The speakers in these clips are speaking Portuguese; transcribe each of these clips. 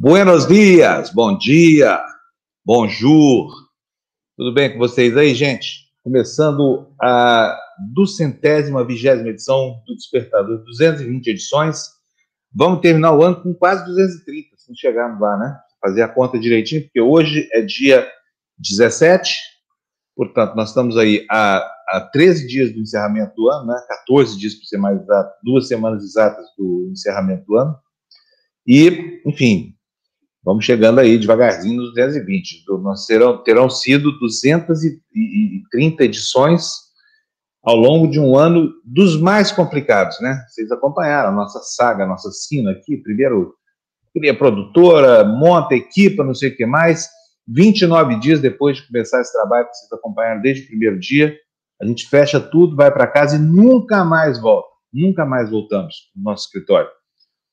Buenos dias, bom dia, bonjour. Tudo bem com vocês aí, gente? Começando a duzentésima, vigésima edição do Despertador, 220 edições. Vamos terminar o ano com quase 230, se não chegarmos lá, né? Fazer a conta direitinho, porque hoje é dia 17, portanto, nós estamos aí a, a 13 dias do encerramento do ano, né? 14 dias, para ser mais exato, duas semanas exatas do encerramento do ano. E, enfim, Vamos chegando aí devagarzinho nos 220. Nós terão, sido 230 edições ao longo de um ano dos mais complicados, né? Vocês acompanharam a nossa saga, a nossa sina aqui. Primeiro, cria produtora, monta equipa, não sei o que mais. 29 dias depois de começar esse trabalho, vocês acompanharam desde o primeiro dia, a gente fecha tudo, vai para casa e nunca mais volta. Nunca mais voltamos no nosso escritório.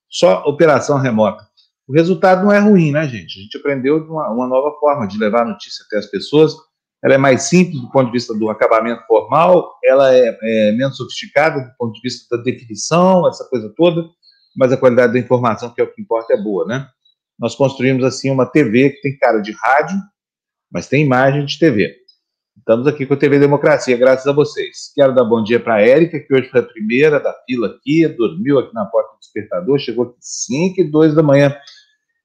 Só operação remota o resultado não é ruim, né, gente? A gente aprendeu uma, uma nova forma de levar a notícia até as pessoas. Ela é mais simples do ponto de vista do acabamento formal, ela é, é menos sofisticada do ponto de vista da definição, essa coisa toda, mas a qualidade da informação, que é o que importa, é boa, né? Nós construímos, assim, uma TV que tem cara de rádio, mas tem imagem de TV. Estamos aqui com a TV Democracia, graças a vocês. Quero dar bom dia para a Érica, que hoje foi a primeira da fila aqui, dormiu aqui na porta do despertador, chegou aqui 5 e 2 da manhã.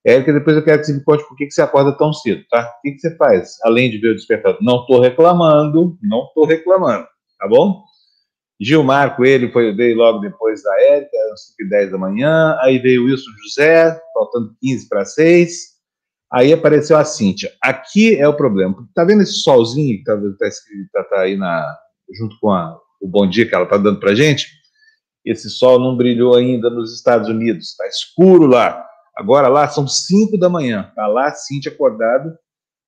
Érica, depois eu quero que você me conte por que, que você acorda tão cedo, tá? O que, que você faz, além de ver o despertador? Não estou reclamando, não estou reclamando, tá bom? Gilmar Coelho foi, veio logo depois da Érica, às 5 e 10 da manhã, aí veio o Wilson José, faltando 15 para 6, Aí apareceu a Cíntia. Aqui é o problema. Tá vendo esse solzinho que tá, tá tá, tá aí na, junto com a, o bom dia que ela tá dando pra gente? Esse sol não brilhou ainda nos Estados Unidos. Tá escuro lá. Agora lá são 5 da manhã. Tá lá a Cíntia acordada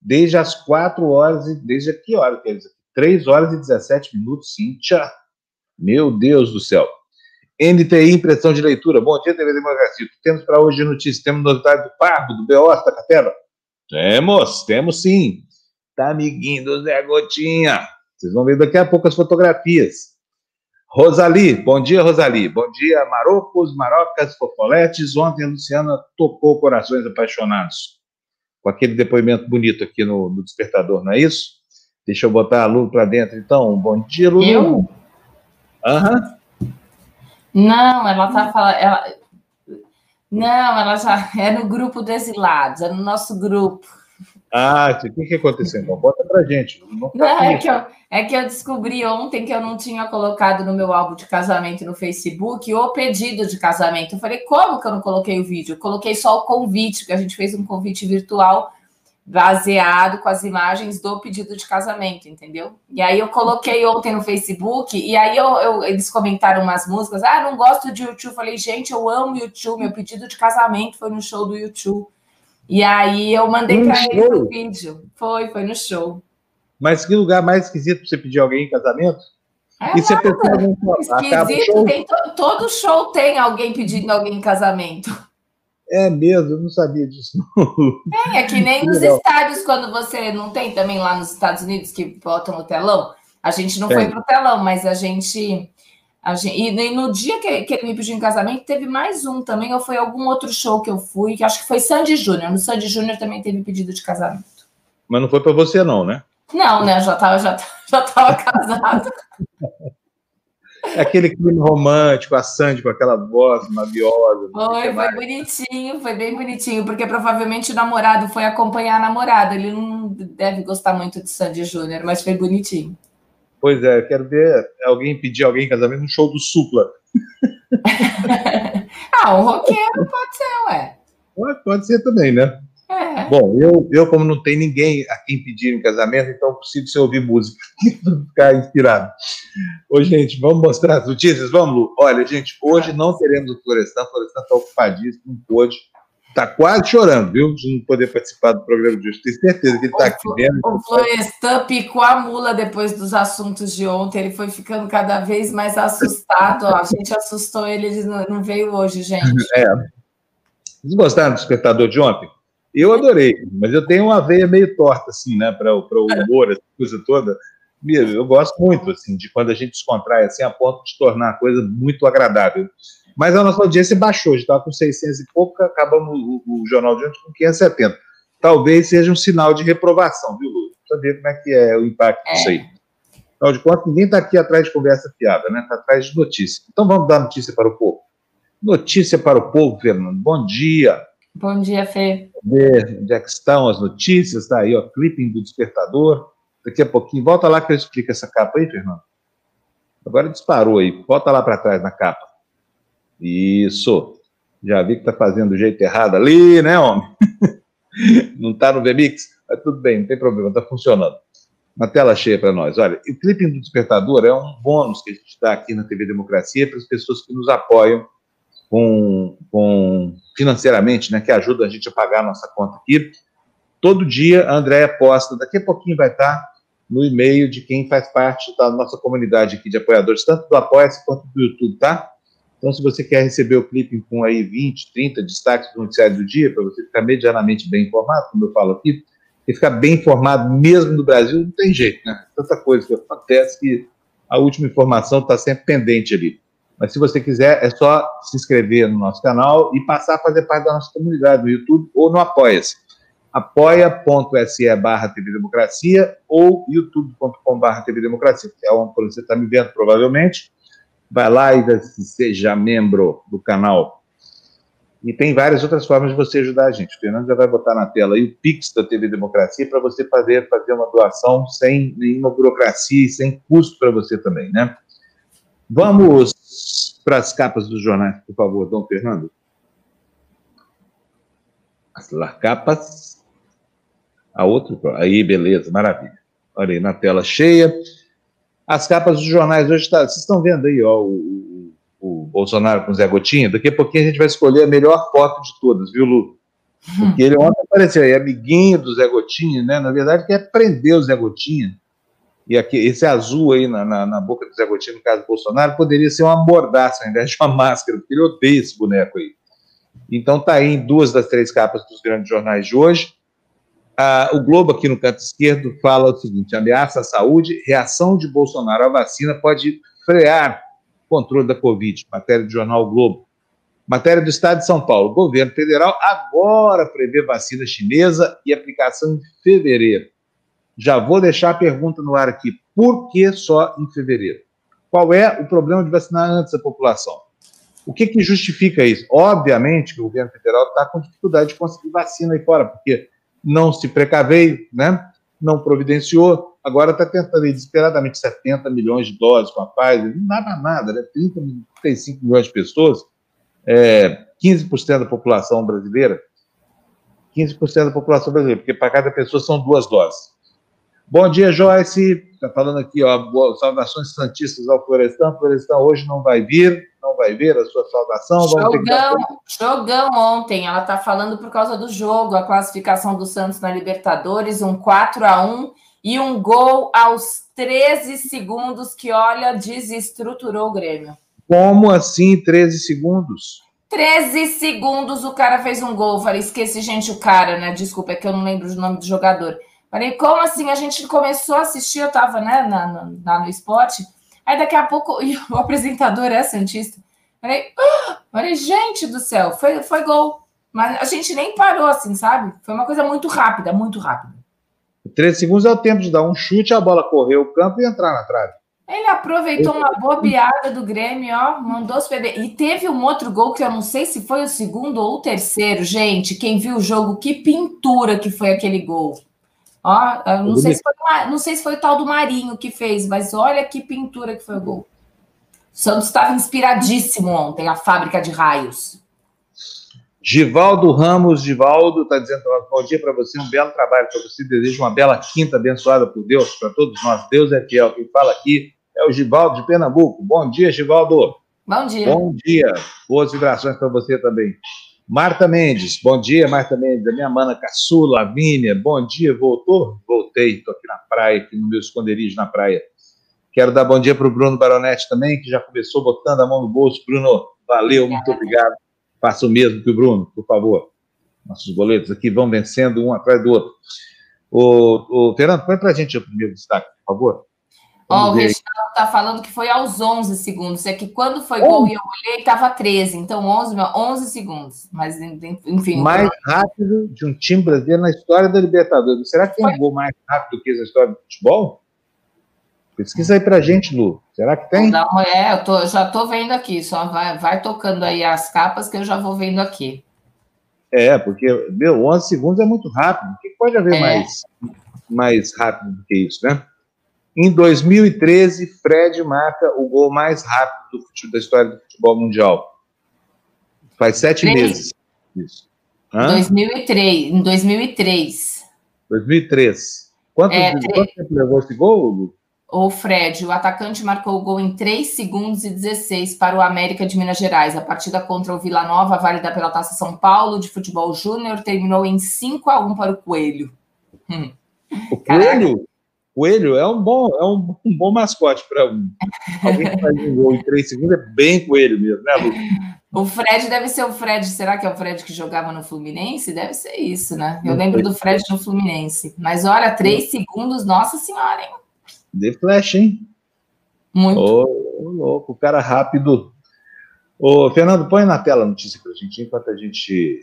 desde as 4 horas e desde que hora? Quer dizer, 3 horas e 17 minutos, Cíntia. Meu Deus do céu. NTI Impressão de Leitura. Bom dia, TV Democracia. Temos para hoje notícias. Temos novidade do Pardo, do BO, da Catela? Temos, temos sim. Tá amiguinho do Zé Gotinha. Vocês vão ver daqui a pouco as fotografias. Rosali, bom dia, Rosali. Bom dia, Marocos, Marocas, Fofoletes. Ontem a Luciana tocou corações apaixonados. Com aquele depoimento bonito aqui no, no despertador, não é isso? Deixa eu botar a Lu para dentro, então. Bom dia, Lu. Eu? Aham. Não, ela tá falando. Ela... Não, ela já é no grupo do Exilados, é no nosso grupo. Ah, o que, que aconteceu? Então, conta pra gente. Não, tá não é, que eu, é que eu descobri ontem que eu não tinha colocado no meu álbum de casamento no Facebook o pedido de casamento. Eu falei, como que eu não coloquei o vídeo? Eu coloquei só o convite, que a gente fez um convite virtual baseado com as imagens do pedido de casamento, entendeu? E aí eu coloquei ontem no Facebook, e aí eu, eu, eles comentaram umas músicas, ah, não gosto de YouTube. Falei, gente, eu amo YouTube, meu pedido de casamento foi no show do YouTube. E aí eu mandei para eles o vídeo. Foi, foi no show. Mas que lugar mais esquisito para você pedir alguém em casamento? É e se a pessoa não Esquisito, tem, todo show tem alguém pedindo alguém em casamento. É mesmo, eu não sabia disso. É, é que nem nos estádios, quando você não tem também lá nos Estados Unidos que botam no telão. A gente não é. foi pro telão, mas a gente. A gente e, no dia que, que, ele me pediu em casamento, teve mais um também, ou foi algum outro show que eu fui, que acho que foi Sandy Júnior. No Sandy Júnior também teve pedido de casamento. Mas não foi para você, não, né? Não, né? Eu já estava já, já tava casado. É aquele clima romântico, a Sandy com aquela voz maviosa. Foi, foi bonitinho, foi bem bonitinho, porque provavelmente o namorado foi acompanhar a namorada. Ele não deve gostar muito de Sandy Júnior, mas foi bonitinho. Pois é, eu quero ver alguém pedir alguém em casamento no show do Supla. ah, um roqueiro pode ser, ué. Pode, pode ser também, né? É. Bom, eu, eu, como não tem ninguém a quem pedir em casamento, então preciso se ouvir música ficar inspirado. Ô, gente, vamos mostrar as notícias? Vamos, Lu? Olha, gente, hoje não teremos o Florestan, o Florestan está ocupadíssimo, não pôde. Está quase chorando, viu? De não poder participar do programa de hoje. Tenho certeza que ele está aqui vendo. O Florestan picou a mula depois dos assuntos de ontem. Ele foi ficando cada vez mais assustado. Ó. A gente assustou ele, ele não veio hoje, gente. É. Vocês gostaram do espectador de ontem? Eu adorei, mas eu tenho uma veia meio torta, assim, né, para o humor, essa coisa toda. Eu gosto muito, assim, de quando a gente descontrai, assim, a ponto de tornar a coisa muito agradável. Mas a nossa audiência baixou, a gente estava com 600 e pouco, acabamos o, o, Jornal de ontem com 570. Talvez seja um sinal de reprovação, viu, Lula? Precisa ver como é que é o impacto disso aí. Afinal de contas, ninguém está aqui atrás de conversa fiada, né? Está atrás de notícia. Então vamos dar notícia para o povo. Notícia para o povo, Fernando. Bom dia. Bom dia, Fê. Onde é que estão as notícias? Está aí, ó, clipping do despertador. Daqui a pouquinho, volta lá que eu explico essa capa aí, Fernando. Agora disparou aí. Volta lá para trás na capa. Isso. Já vi que está fazendo do jeito errado ali, né, homem? não está no VMix? Mas tudo bem, não tem problema, está funcionando uma tela cheia para nós. Olha, o Clipping do Despertador é um bônus que a gente dá aqui na TV Democracia para as pessoas que nos apoiam com, com, financeiramente, né, que ajudam a gente a pagar a nossa conta aqui. Todo dia a Andréia posta, daqui a pouquinho vai estar no e-mail de quem faz parte da nossa comunidade aqui de apoiadores, tanto do Apoia-se quanto do YouTube, tá? Então, se você quer receber o clipe com aí 20, 30 destaques do noticiário do dia, para você ficar medianamente bem informado, como eu falo aqui, e ficar bem informado mesmo no Brasil, não tem jeito, né? Tanta coisa que acontece que a última informação está sempre pendente ali. Mas se você quiser, é só se inscrever no nosso canal e passar a fazer parte da nossa comunidade no YouTube ou no Apoia-se. apoia.se barra TV Democracia ou youtube.com barra TV Democracia, que é onde você está me vendo provavelmente. Vai lá e seja membro do canal e tem várias outras formas de você ajudar a gente. O Fernando já vai botar na tela aí o Pix da TV Democracia para você fazer, fazer uma doação sem nenhuma burocracia e sem custo para você também, né? Vamos para as capas dos jornais, por favor, Dom Fernando. As capas. A outra, aí, beleza, maravilha. Olha aí, na tela cheia. As capas dos jornais hoje, tá, vocês estão vendo aí, ó, o, o Bolsonaro com o Zé Gotinha, daqui a pouquinho a gente vai escolher a melhor foto de todas, viu, Lu? Porque ele ontem apareceu aí, amiguinho do Zé Gotinha, né? Na verdade, quer prender o Zé Gotinha. E aqui, esse azul aí na, na, na, boca do Zé Gotinha, no caso do Bolsonaro, poderia ser uma mordaça ao invés de uma máscara, porque ele odeia esse boneco aí. Então tá aí em duas das três capas dos grandes jornais de hoje. Ah, o Globo, aqui no canto esquerdo, fala o seguinte: ameaça à saúde, reação de Bolsonaro à vacina pode frear controle da Covid, matéria do jornal o Globo. Matéria do Estado de São Paulo. governo federal agora prevê vacina chinesa e aplicação em fevereiro. Já vou deixar a pergunta no ar aqui. Por que só em fevereiro? Qual é o problema de vacinar antes a população? O que, que justifica isso? Obviamente que o governo federal está com dificuldade de conseguir vacina aí fora, porque não se precaveio, né? não providenciou, agora está tentando desesperadamente 70 milhões de doses com a Pfizer, não dá para nada, né? 30, 35 milhões de pessoas, é, 15% da população brasileira, 15% da população brasileira, porque para cada pessoa são duas doses. Bom dia, Joyce. Está falando aqui, ó, boas, saudações santistas ao Florestan. Florestan hoje não vai vir, não vai ver a sua saudação. Jogão, jogão ontem. Ela está falando por causa do jogo, a classificação do Santos na Libertadores, um 4 a 1 e um gol aos 13 segundos que, olha, desestruturou o Grêmio. Como assim 13 segundos? 13 segundos o cara fez um gol. Falei, esqueci, gente, o cara, né? Desculpa, é que eu não lembro o nome do jogador. Falei, como assim? A gente começou a assistir, eu tava, né, na, na, no esporte. Aí daqui a pouco o apresentador é Santista. Falei, ah! falei, gente do céu, foi, foi gol. Mas a gente nem parou assim, sabe? Foi uma coisa muito rápida, muito rápida. 13 segundos é o tempo de dar um chute, a bola correr o campo e entrar na trave. Ele aproveitou uma bobeada do Grêmio, ó, mandou os PB. E teve um outro gol que eu não sei se foi o segundo ou o terceiro. Gente, quem viu o jogo, que pintura que foi aquele gol. Ó, não sei, se foi, não sei se foi o tal do Marinho que fez, mas olha que pintura que foi o gol. O Santos estava inspiradíssimo ontem, a fábrica de raios. Givaldo Ramos, Givaldo, está dizendo bom dia para você, um belo trabalho para você, desejo uma bela quinta abençoada por Deus, para todos nós. Deus é fiel. Quem fala aqui é o Givaldo de Pernambuco. Bom dia, Givaldo. Bom dia. Bom dia. Boas vibrações para você também. Marta Mendes, bom dia, Marta Mendes, a minha mana caçula, Lavínia, bom dia, voltou? Voltei, estou aqui na praia, aqui no meu esconderijo na praia. Quero dar bom dia para o Bruno Baronetti também, que já começou botando a mão no bolso. Bruno, valeu, muito obrigado. Faça o mesmo que o Bruno, por favor. Nossos boletos aqui vão vencendo um atrás do outro. O, o Fernando, põe para a gente o primeiro destaque, por favor. Ó, o Reginaldo está falando que foi aos 11 segundos. É que quando foi gol e eu olhei, estava 13. Então, 11, 11 segundos. Mas, enfim. Mais rápido de um time brasileiro na história da Libertadores. Será que tem foi. um gol mais rápido que essa história do futebol? Pesquisa aí pra gente, Lu. Será que tem? Não, é, eu tô, já tô vendo aqui. Só vai, vai tocando aí as capas que eu já vou vendo aqui. É, porque, meu, 11 segundos é muito rápido. O que pode haver é. mais, mais rápido do que isso, né? Em 2013, Fred marca o gol mais rápido da história do futebol mundial. Faz sete Três. meses. Isso. Hã? 2003, em 2003. 2003. Quanto, é, quanto tempo levou esse gol, Hugo? O Fred, o atacante marcou o gol em 3 segundos e 16 para o América de Minas Gerais. A partida contra o Vila Nova, válida pela Taça São Paulo de futebol júnior, terminou em 5 a 1 para o Coelho. Hum. O Coelho? Coelho é um bom, é um, um bom mascote para um. Alguém que faz um gol em 3 segundos é bem coelho mesmo, né, Lu? O Fred deve ser o Fred. Será que é o Fred que jogava no Fluminense? Deve ser isso, né? Eu lembro do Fred no Fluminense. Mas olha, 3 segundos, nossa senhora, hein? De flash, hein? Muito. Ô, louco, o cara rápido. Ô, Fernando, põe na tela a notícia pra gente, enquanto a gente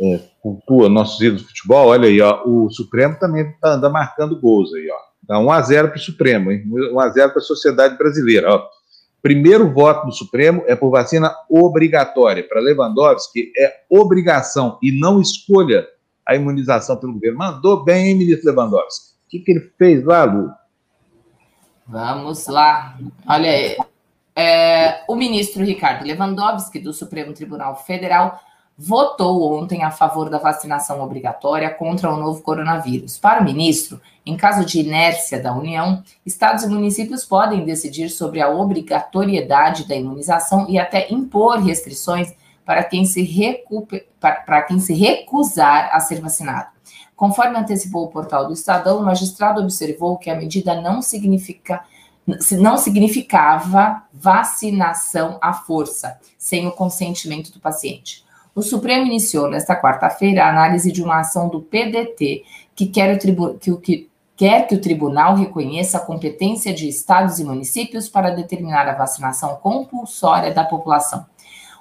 é, cultua nossos ídolos de futebol. Olha aí, ó, o Supremo também tá, anda marcando gols aí, ó. Tá 1x0 para o Supremo, hein? 1x0 para a sociedade brasileira. Ó. Primeiro voto do Supremo é por vacina obrigatória. Para Lewandowski, é obrigação e não escolha a imunização pelo governo. Mandou bem, hein, ministro Lewandowski? O que, que ele fez lá, Lu? Vamos lá. Olha aí. É, o ministro Ricardo Lewandowski, do Supremo Tribunal Federal, votou ontem a favor da vacinação obrigatória contra o novo coronavírus. Para o ministro, em caso de inércia da União, estados e municípios podem decidir sobre a obrigatoriedade da imunização e até impor restrições para quem se, para quem se recusar a ser vacinado. Conforme antecipou o portal do Estadão, o magistrado observou que a medida não significa não significava vacinação à força, sem o consentimento do paciente. O Supremo iniciou nesta quarta-feira a análise de uma ação do PDT que quer, o tribu que, que, quer que o tribunal reconheça a competência de estados e municípios para determinar a vacinação compulsória da população.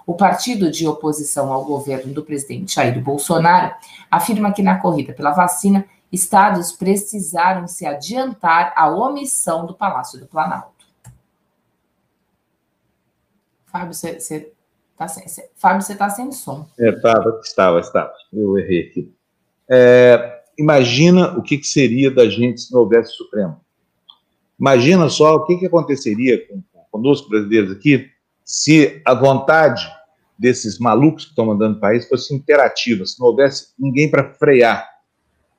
O partido de oposição ao governo do presidente Jair Bolsonaro afirma que na corrida pela vacina, estados precisaram se adiantar à omissão do Palácio do Planalto. Fábio, você tá sem, Fábio, você está sem som. É, estava, estava, estava. Eu errei aqui. É, imagina o que, que, seria da gente se não houvesse Supremo. Imagina só o que, que aconteceria com, conosco, brasileiros aqui, se a vontade desses malucos que estão mandando o país fosse interativa, se não houvesse ninguém para frear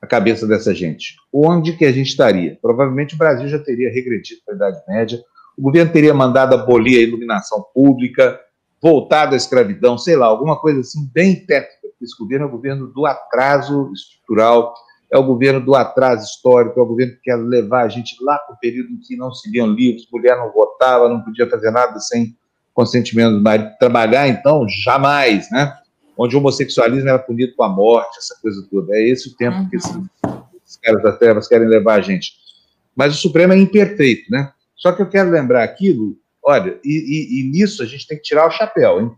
a cabeça dessa gente. Onde que a gente estaria? Provavelmente o Brasil já teria regredido para a Idade Média, o governo teria mandado abolir a iluminação pública, voltado à escravidão, sei lá, alguma coisa assim bem técnica. Esse governo é o governo do atraso estrutural, é o governo do atraso histórico, é o governo que quer levar a gente lá para o período em que não se liam livros, mulher não votava, não podia fazer nada sem consentimento do marido, trabalhar, então, jamais, né? Onde o homossexualismo era punido com a morte, essa coisa toda. É esse o tempo uhum. que esses, esses caras das trevas querem levar a gente. Mas o Supremo é imperfeito, né? Só que eu quero lembrar aquilo, olha, e, e, e nisso a gente tem que tirar o chapéu, hein?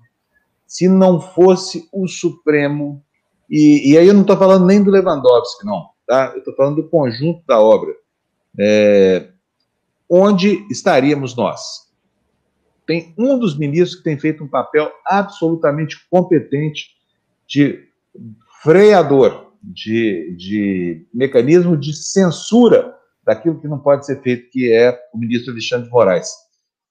Se não fosse o Supremo, e, e aí eu não estou falando nem do Lewandowski, não, tá? Eu estou falando do conjunto da obra. É, onde estaríamos nós? tem um dos ministros que tem feito um papel absolutamente competente de freador, de, de mecanismo de censura daquilo que não pode ser feito, que é o ministro Alexandre de Moraes.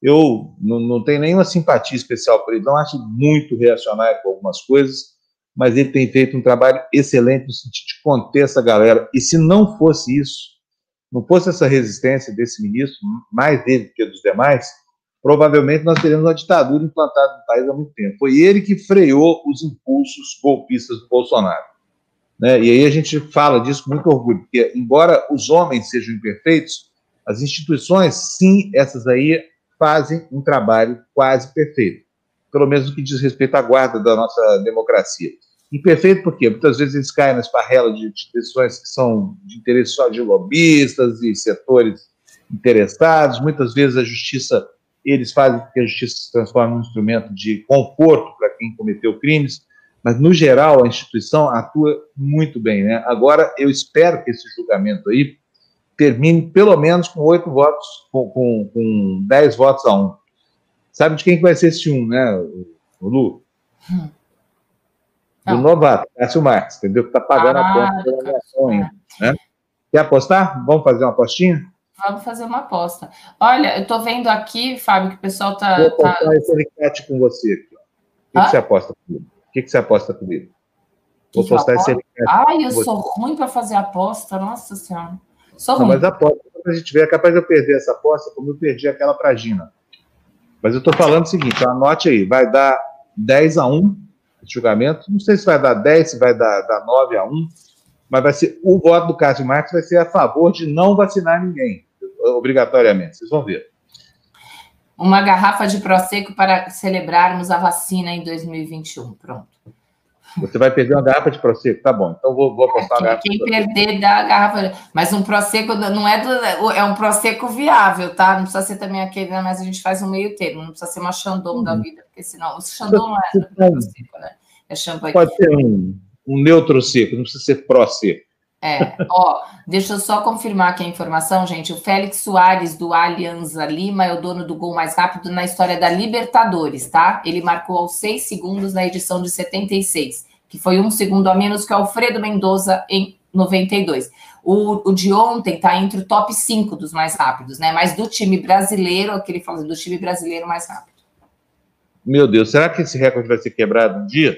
Eu não, não tenho nenhuma simpatia especial por ele, não acho muito reacionário com algumas coisas, mas ele tem feito um trabalho excelente no sentido de conter essa galera. E se não fosse isso, não fosse essa resistência desse ministro, mais dele do que dos demais, provavelmente nós teremos uma ditadura implantada no país há muito tempo. Foi ele que freou os impulsos golpistas do Bolsonaro. Né? E aí a gente fala disso com muito orgulho, porque, embora os homens sejam imperfeitos, as instituições, sim, essas aí fazem um trabalho quase perfeito, pelo menos no que diz respeito à guarda da nossa democracia. Imperfeito por quê? Muitas vezes eles caem na esparrela de instituições que são de interesse só de lobistas e setores interessados, muitas vezes a justiça, eles fazem que a justiça se transforme num instrumento de conforto para quem cometeu crimes, mas no geral a instituição atua muito bem, né? Agora eu espero que esse julgamento aí termine pelo menos com oito votos, com, com, com, dez votos a um. Sabe de quem vai ser esse um, né, o Lu? Hum. Do novato, Cássio Marques, entendeu? Que está pagando ah, a conta da sonho, né? Quer apostar? Vamos fazer uma apostinha? Vamos fazer uma aposta. Olha, eu estou vendo aqui, Fábio, que o pessoal está. Vou apostar tá... esse enquete com você aqui. O que, que, você aposta comigo? O que, que você aposta comigo? Vou postar esse enquete. Ai, eu sou ruim para fazer aposta, nossa senhora. Sou Não, ruim. Mas aposta, a gente vê, é capaz de eu perder essa aposta, como eu perdi aquela para Gina. Mas eu estou falando o seguinte: anote aí, vai dar 10 a 1 esse julgamento. Não sei se vai dar 10, se vai dar, dar 9 a 1, mas vai ser o voto do Cássio Marques vai ser a favor de não vacinar ninguém obrigatoriamente. Vocês vão ver. Uma garrafa de Prosecco para celebrarmos a vacina em 2021. Pronto. Você vai perder uma garrafa de Prosecco, tá bom. Então vou, vou apostar é, garrafa. Quem perder da garrafa. Mas um Prosecco não é do. É um Prosecco viável, tá? Não precisa ser também aquele, né? mas a gente faz um meio termo. Não precisa ser uma Chandon uhum. da vida, porque senão. O Chandon não é Prosecco, né? É champanhe. Pode ser um, um neutro seco, não precisa ser pró-seco. É, ó, deixa eu só confirmar aqui a informação, gente. O Félix Soares, do Alianza Lima, é o dono do gol mais rápido na história da Libertadores, tá? Ele marcou aos seis segundos na edição de 76, que foi um segundo a menos que o Alfredo Mendoza em 92. O, o de ontem tá entre o top 5 dos mais rápidos, né? Mas do time brasileiro, aquele falando do time brasileiro mais rápido. Meu Deus, será que esse recorde vai ser quebrado um dia?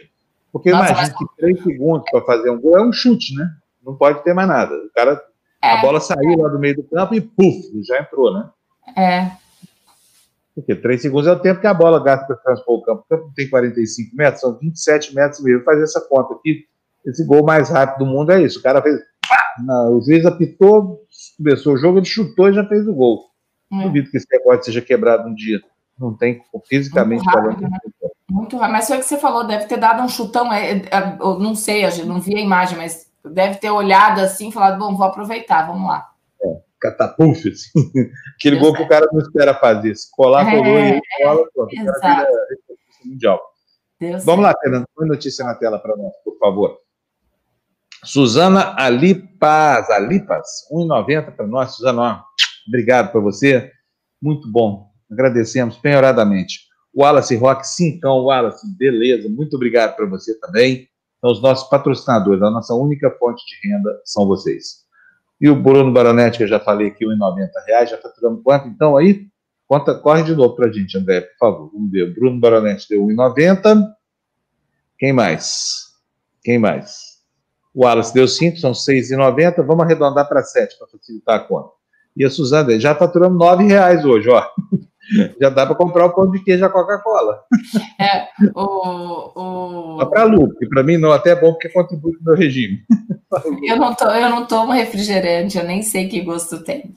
Porque imagina mas... que três segundos para fazer um gol é um chute, né? Não pode ter mais nada. O cara, é, a bola saiu lá do meio do campo e puf, já entrou, né? É. Porque 3 segundos é o tempo que a bola gasta para transpor o campo. O campo tem 45 metros, são 27 metros mesmo. Fazer essa conta aqui, esse gol mais rápido do mundo é isso. O cara fez. Pá, o juiz apitou, começou o jogo, ele chutou e já fez o gol. Hum. Duvido que esse recorde seja quebrado um dia. Não tem, fisicamente Muito rápido, falando. Né? Muito rápido. Mas foi o que você falou, deve ter dado um chutão. É, é, eu não sei, eu não vi a imagem, mas deve ter olhado assim e falado, bom, vou aproveitar, vamos lá. É, catapulfe, assim. Aquele Deus gol é. que o cara não espera fazer. Se colar, é, colou e cola, pronto. Exato. mundial. Vamos lá, Fernando, põe notícia na tela para nós, por favor. Suzana Alipas, Alipas, 1,90 para nós, Suzana, obrigado para você, muito bom, agradecemos penhoradamente. Wallace Rock, cincão, Wallace, beleza, muito obrigado para você também. Então, os nossos patrocinadores, a nossa única fonte de renda são vocês. E o Bruno Baronetti, que eu já falei aqui, R$ 1,90, já faturamos quanto? Então, aí, conta, corre de novo para a gente, André, por favor. Vamos ver. O Bruno Baronetti deu R$ 1,90. Quem mais? Quem mais? O Wallace deu 5, são R$ 6,90. Vamos arredondar para 7 para facilitar a conta. E a Suzana, já faturamos R$ reais hoje, ó. Já dá para comprar o pão de queijo da Coca-Cola. É, o. o... Para Lu, que para mim não até é bom porque contribui para o meu regime. Eu não, to, eu não tomo refrigerante, eu nem sei que gosto tem.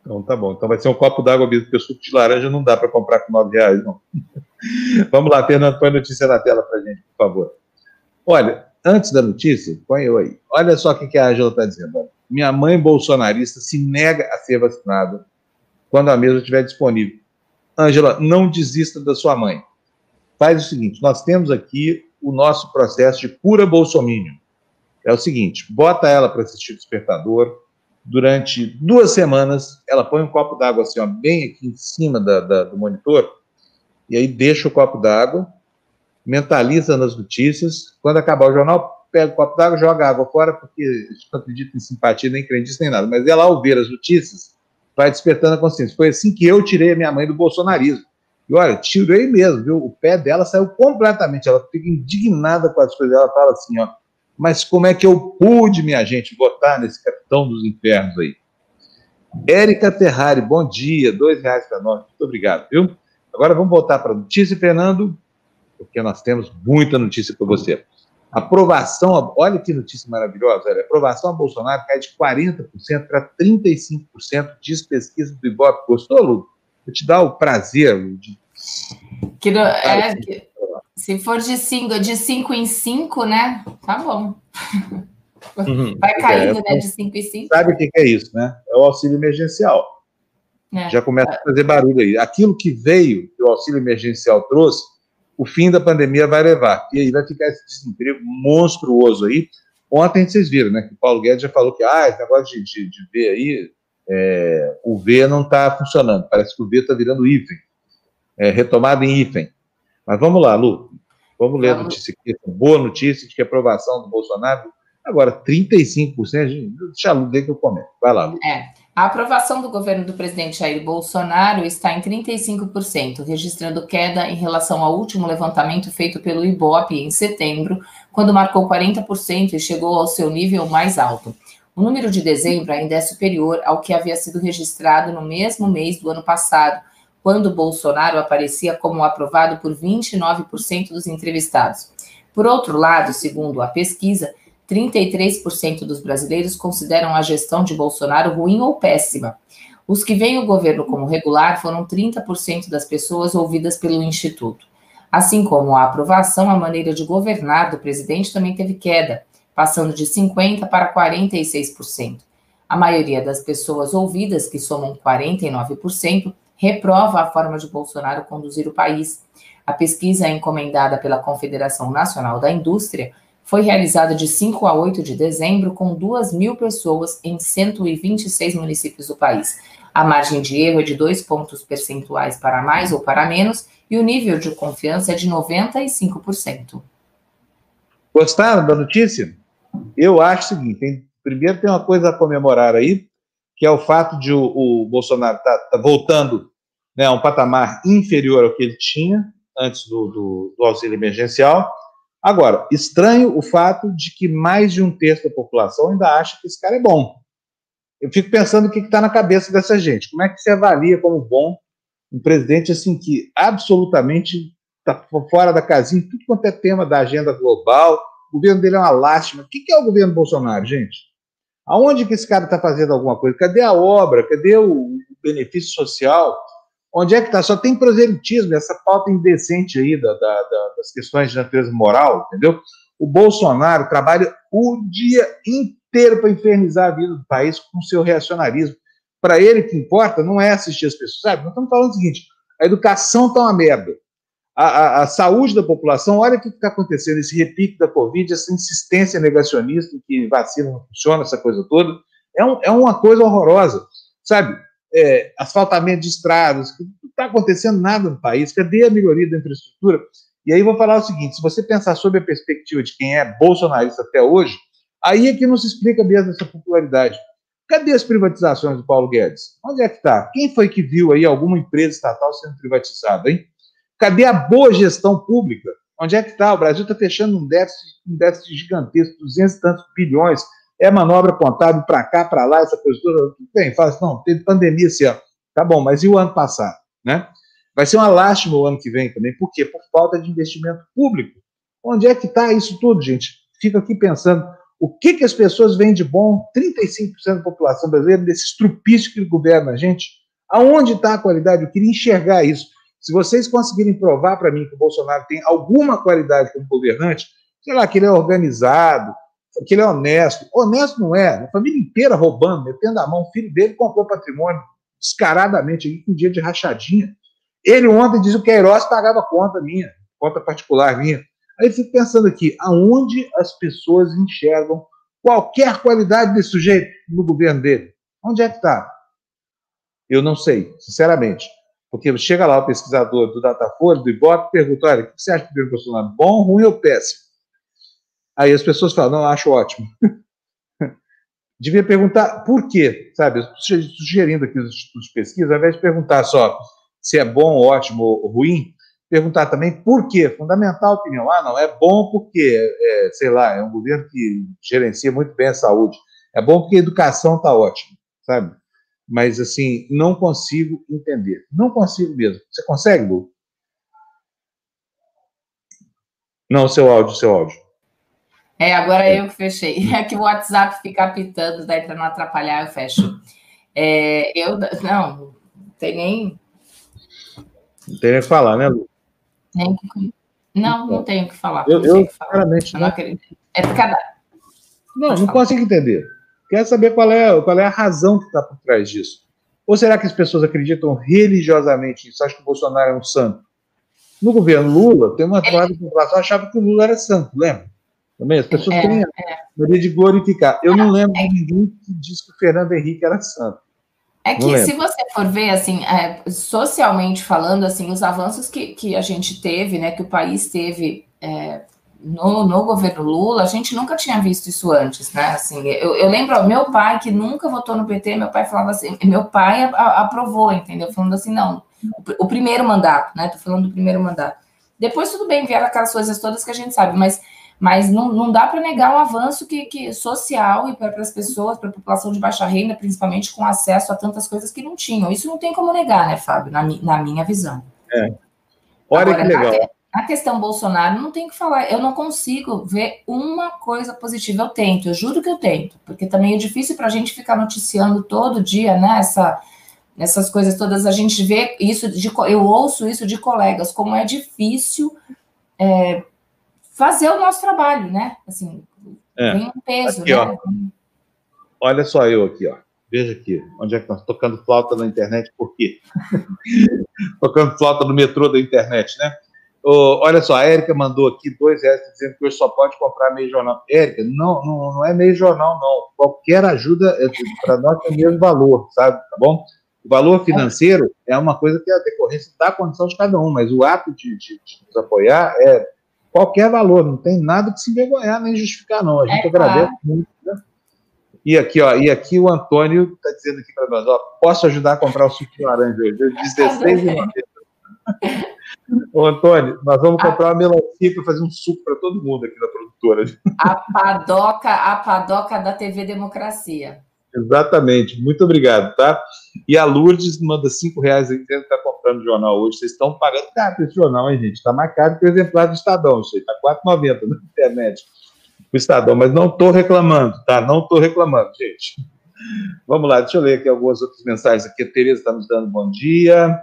Então tá bom. Então vai ser um copo d'água mesmo, porque o suco de laranja não dá para comprar com nove reais, não. Vamos lá, Fernando, põe a notícia na tela para gente, por favor. Olha, antes da notícia, põe eu aí. Olha só o que a Angela está dizendo. Minha mãe bolsonarista se nega a ser vacinada quando a mesa estiver disponível. Ângela, não desista da sua mãe. Faz o seguinte: nós temos aqui o nosso processo de cura bolsomínio. É o seguinte: bota ela para assistir o despertador. Durante duas semanas, ela põe um copo d'água assim, ó, bem aqui em cima da, da, do monitor, e aí deixa o copo d'água, mentaliza nas notícias. Quando acabar o jornal, pega o copo d'água, joga a água fora, porque a gente não acredita em simpatia, nem crendice, nem nada. Mas ela, ao ver as notícias, vai despertando a consciência. Foi assim que eu tirei a minha mãe do bolsonarismo. E olha, tirei mesmo, viu? O pé dela saiu completamente. Ela fica indignada com as coisas. Ela fala assim, ó. Mas como é que eu pude, minha gente, votar nesse capitão dos infernos aí? Érica Ferrari, bom dia. Dois reais para nós. Muito obrigado, viu? Agora vamos voltar para a notícia, Fernando, porque nós temos muita notícia para você. Aprovação, olha que notícia maravilhosa, olha, aprovação a Bolsonaro cai de 40% para 35%, diz pesquisa do Ibope. Gostou, Lu? Vou te dar o prazer de. Que, é, que, se for de 5 de cinco em 5, né? Tá bom. Uhum. Vai caindo, é, né? De 5 em 5. Sabe o que é isso, né? É o auxílio emergencial. É. Já começa a fazer barulho aí. Aquilo que veio, que o auxílio emergencial trouxe, o fim da pandemia vai levar. E aí vai ficar esse desemprego monstruoso aí. Ontem vocês viram, né? Que o Paulo Guedes já falou que ah, esse negócio de, de, de ver aí, é, o V não está funcionando. Parece que o V está virando hífen. É, retomado em hífen. Mas vamos lá, Lu. Vamos ler a notícia aqui. Boa notícia de que a aprovação do Bolsonaro. Agora, 35%. Deixa a Lu ver que eu comento. Vai lá, Lu. É. A aprovação do governo do presidente Jair Bolsonaro está em 35%, registrando queda em relação ao último levantamento feito pelo IBOP em setembro, quando marcou 40% e chegou ao seu nível mais alto. O número de dezembro ainda é superior ao que havia sido registrado no mesmo mês do ano passado, quando Bolsonaro aparecia como aprovado por 29% dos entrevistados. Por outro lado, segundo a pesquisa, 33% dos brasileiros consideram a gestão de Bolsonaro ruim ou péssima. Os que veem o governo como regular foram 30% das pessoas ouvidas pelo Instituto. Assim como a aprovação, a maneira de governar do presidente também teve queda, passando de 50% para 46%. A maioria das pessoas ouvidas, que somam 49%, reprova a forma de Bolsonaro conduzir o país. A pesquisa encomendada pela Confederação Nacional da Indústria foi realizada de 5 a 8 de dezembro com 2 mil pessoas em 126 municípios do país. A margem de erro é de 2 pontos percentuais para mais ou para menos e o nível de confiança é de 95%. Gostaram da notícia? Eu acho o seguinte: primeiro tem uma coisa a comemorar aí, que é o fato de o, o Bolsonaro estar tá, tá voltando né, a um patamar inferior ao que ele tinha antes do, do, do auxílio emergencial Agora, estranho o fato de que mais de um terço da população ainda acha que esse cara é bom. Eu fico pensando o que está na cabeça dessa gente. Como é que se avalia como bom um presidente assim que absolutamente está fora da casinha, tudo quanto é tema da agenda global. O governo dele é uma lástima. O que é o governo Bolsonaro, gente? Aonde que esse cara está fazendo alguma coisa? Cadê a obra? Cadê o benefício social? Onde é que está? Só tem proselitismo, essa pauta indecente aí da, da, da, das questões de natureza moral, entendeu? O Bolsonaro trabalha o dia inteiro para infernizar a vida do país com seu reacionarismo. Para ele, o que importa não é assistir as pessoas, sabe? Nós estamos falando o seguinte: a educação está uma merda. A, a, a, saúde da população, olha o que está acontecendo, esse repique da Covid, essa insistência negacionista que vacina não funciona, essa coisa toda, é, um, é uma coisa horrorosa, sabe? É, asfaltamento de estradas, não está acontecendo nada no país, cadê a melhoria da infraestrutura? E aí vou falar o seguinte: se você pensar sobre a perspectiva de quem é bolsonarista até hoje, aí é que não se explica mesmo essa popularidade. Cadê as privatizações do Paulo Guedes? Onde é que está? Quem foi que viu aí alguma empresa estatal sendo privatizada, hein? Cadê a boa gestão pública? Onde é que está? O Brasil está fechando um déficit, um déficit gigantesco, 200 e tantos bilhões é manobra contábil para cá, para lá, essa coisa toda. Bem, fala assim, não, teve pandemia esse ano. Tá bom, mas e o ano passado? Né? Vai ser uma lástima o ano que vem também. Por quê? Por falta de investimento público. Onde é que está isso tudo, gente? Fico aqui pensando, o que, que as pessoas veem de bom? 35% da população brasileira, desse estrupício que governa a gente. Aonde está a qualidade? Eu queria enxergar isso. Se vocês conseguirem provar para mim que o Bolsonaro tem alguma qualidade como governante, sei lá, que ele é organizado, que ele é honesto. Honesto não é. A família inteira roubando, metendo a mão. O filho dele comprou patrimônio descaradamente, aqui, com dia de rachadinha. Ele ontem disse que o Queiroz pagava conta minha, conta particular minha. Aí eu fico pensando aqui, aonde as pessoas enxergam qualquer qualidade desse sujeito no governo dele? Onde é que está? Eu não sei, sinceramente. Porque chega lá o pesquisador do Datafolha, do Ibope, pergunta, olha, o que você acha do governo Bolsonaro? Bom, ruim ou péssimo? Aí as pessoas falam, não, acho ótimo. Devia perguntar por quê, sabe? Sugerindo aqui os institutos de pesquisa, ao invés de perguntar só se é bom, ótimo ou ruim, perguntar também por quê, fundamental a opinião. Ah, não, é bom porque, é, sei lá, é um governo que gerencia muito bem a saúde. É bom porque a educação está ótima, sabe? Mas, assim, não consigo entender. Não consigo mesmo. Você consegue, Lu? Não, seu áudio, seu áudio. É, agora é. eu que fechei. É que o WhatsApp fica apitando, daí para não atrapalhar, eu fecho. É, eu não, não tem nem. Não tem nem o que falar, né, Lu? Nem, não, não tenho o que falar. Eu, eu claramente não. não acredito. É cada. Não, não consigo entender. Quero saber qual é, qual é a razão que está por trás disso. Ou será que as pessoas acreditam religiosamente nisso? Acho que o Bolsonaro é um santo. No governo Lula, tem uma parte da população achava que o Lula era santo, lembra? Também as pessoas é, têm a é. de glorificar. Eu não lembro de ninguém que disse que o Fernando Henrique era santo. É que se você for ver, assim, é, socialmente falando, assim, os avanços que, que a gente teve, né, que o país teve é, no, no governo Lula, a gente nunca tinha visto isso antes, né? Assim, eu, eu lembro, meu pai, que nunca votou no PT, meu pai falava assim, meu pai a, aprovou, entendeu? Falando assim, não, o, o, primeiro mandato, né? Tô falando do primeiro mandato. Depois, tudo bem, vieram aquelas coisas todas que a gente sabe, mas, mas não, não dá para negar o avanço que, que social e para as pessoas, para a população de baixa renda, principalmente com acesso a tantas coisas que não tinham. Isso não tem como negar, né, Fábio, na, na minha visão. É. Olha Agora, que legal. A questão Bolsonaro, não tem que falar, eu não consigo ver uma coisa positiva. Eu tento, eu juro que eu tento, porque também é difícil para a gente ficar noticiando todo dia, né? Essa, essas coisas todas. A gente vê isso, de, eu ouço isso de colegas, como é difícil é, fazer o nosso trabalho, né? Assim, é. tem um peso, aqui, né? Ó. Olha só eu aqui, ó. Veja aqui, onde é que nós tocando flauta na internet, por quê? tocando flauta no metrô da internet, né? Oh, olha só, a Érica mandou aqui dois reais dizendo que hoje só pode comprar meio jornal. Érica, não, não, não é meio jornal, não. Qualquer ajuda é, para nós tem o mesmo valor, sabe? Tá bom? O valor financeiro é uma coisa que é a decorrência da condição de cada um, mas o ato de, de, de nos apoiar é qualquer valor, não tem nada que se envergonhar nem justificar, não. A gente é, agradece claro. muito. Né? E aqui, ó, e aqui o Antônio está dizendo aqui para nós, ó, posso ajudar a comprar o suco de laranja hoje, 16,90. Ô, Antônio, nós vamos comprar uma melancia para fazer um suco para todo mundo aqui na produtora. A padoca, a padoca da TV Democracia. Exatamente, muito obrigado, tá? E a Lourdes manda cinco reais aí dizendo que está comprando jornal hoje. Vocês estão pagando caro esse jornal, hein, gente? Está mais caro que o exemplar do Estadão, aí está R$4,90 na internet. O Estadão, mas não estou reclamando, tá? Não estou reclamando, gente. Vamos lá, deixa eu ler aqui algumas outras mensagens aqui. A Tereza está nos dando bom dia.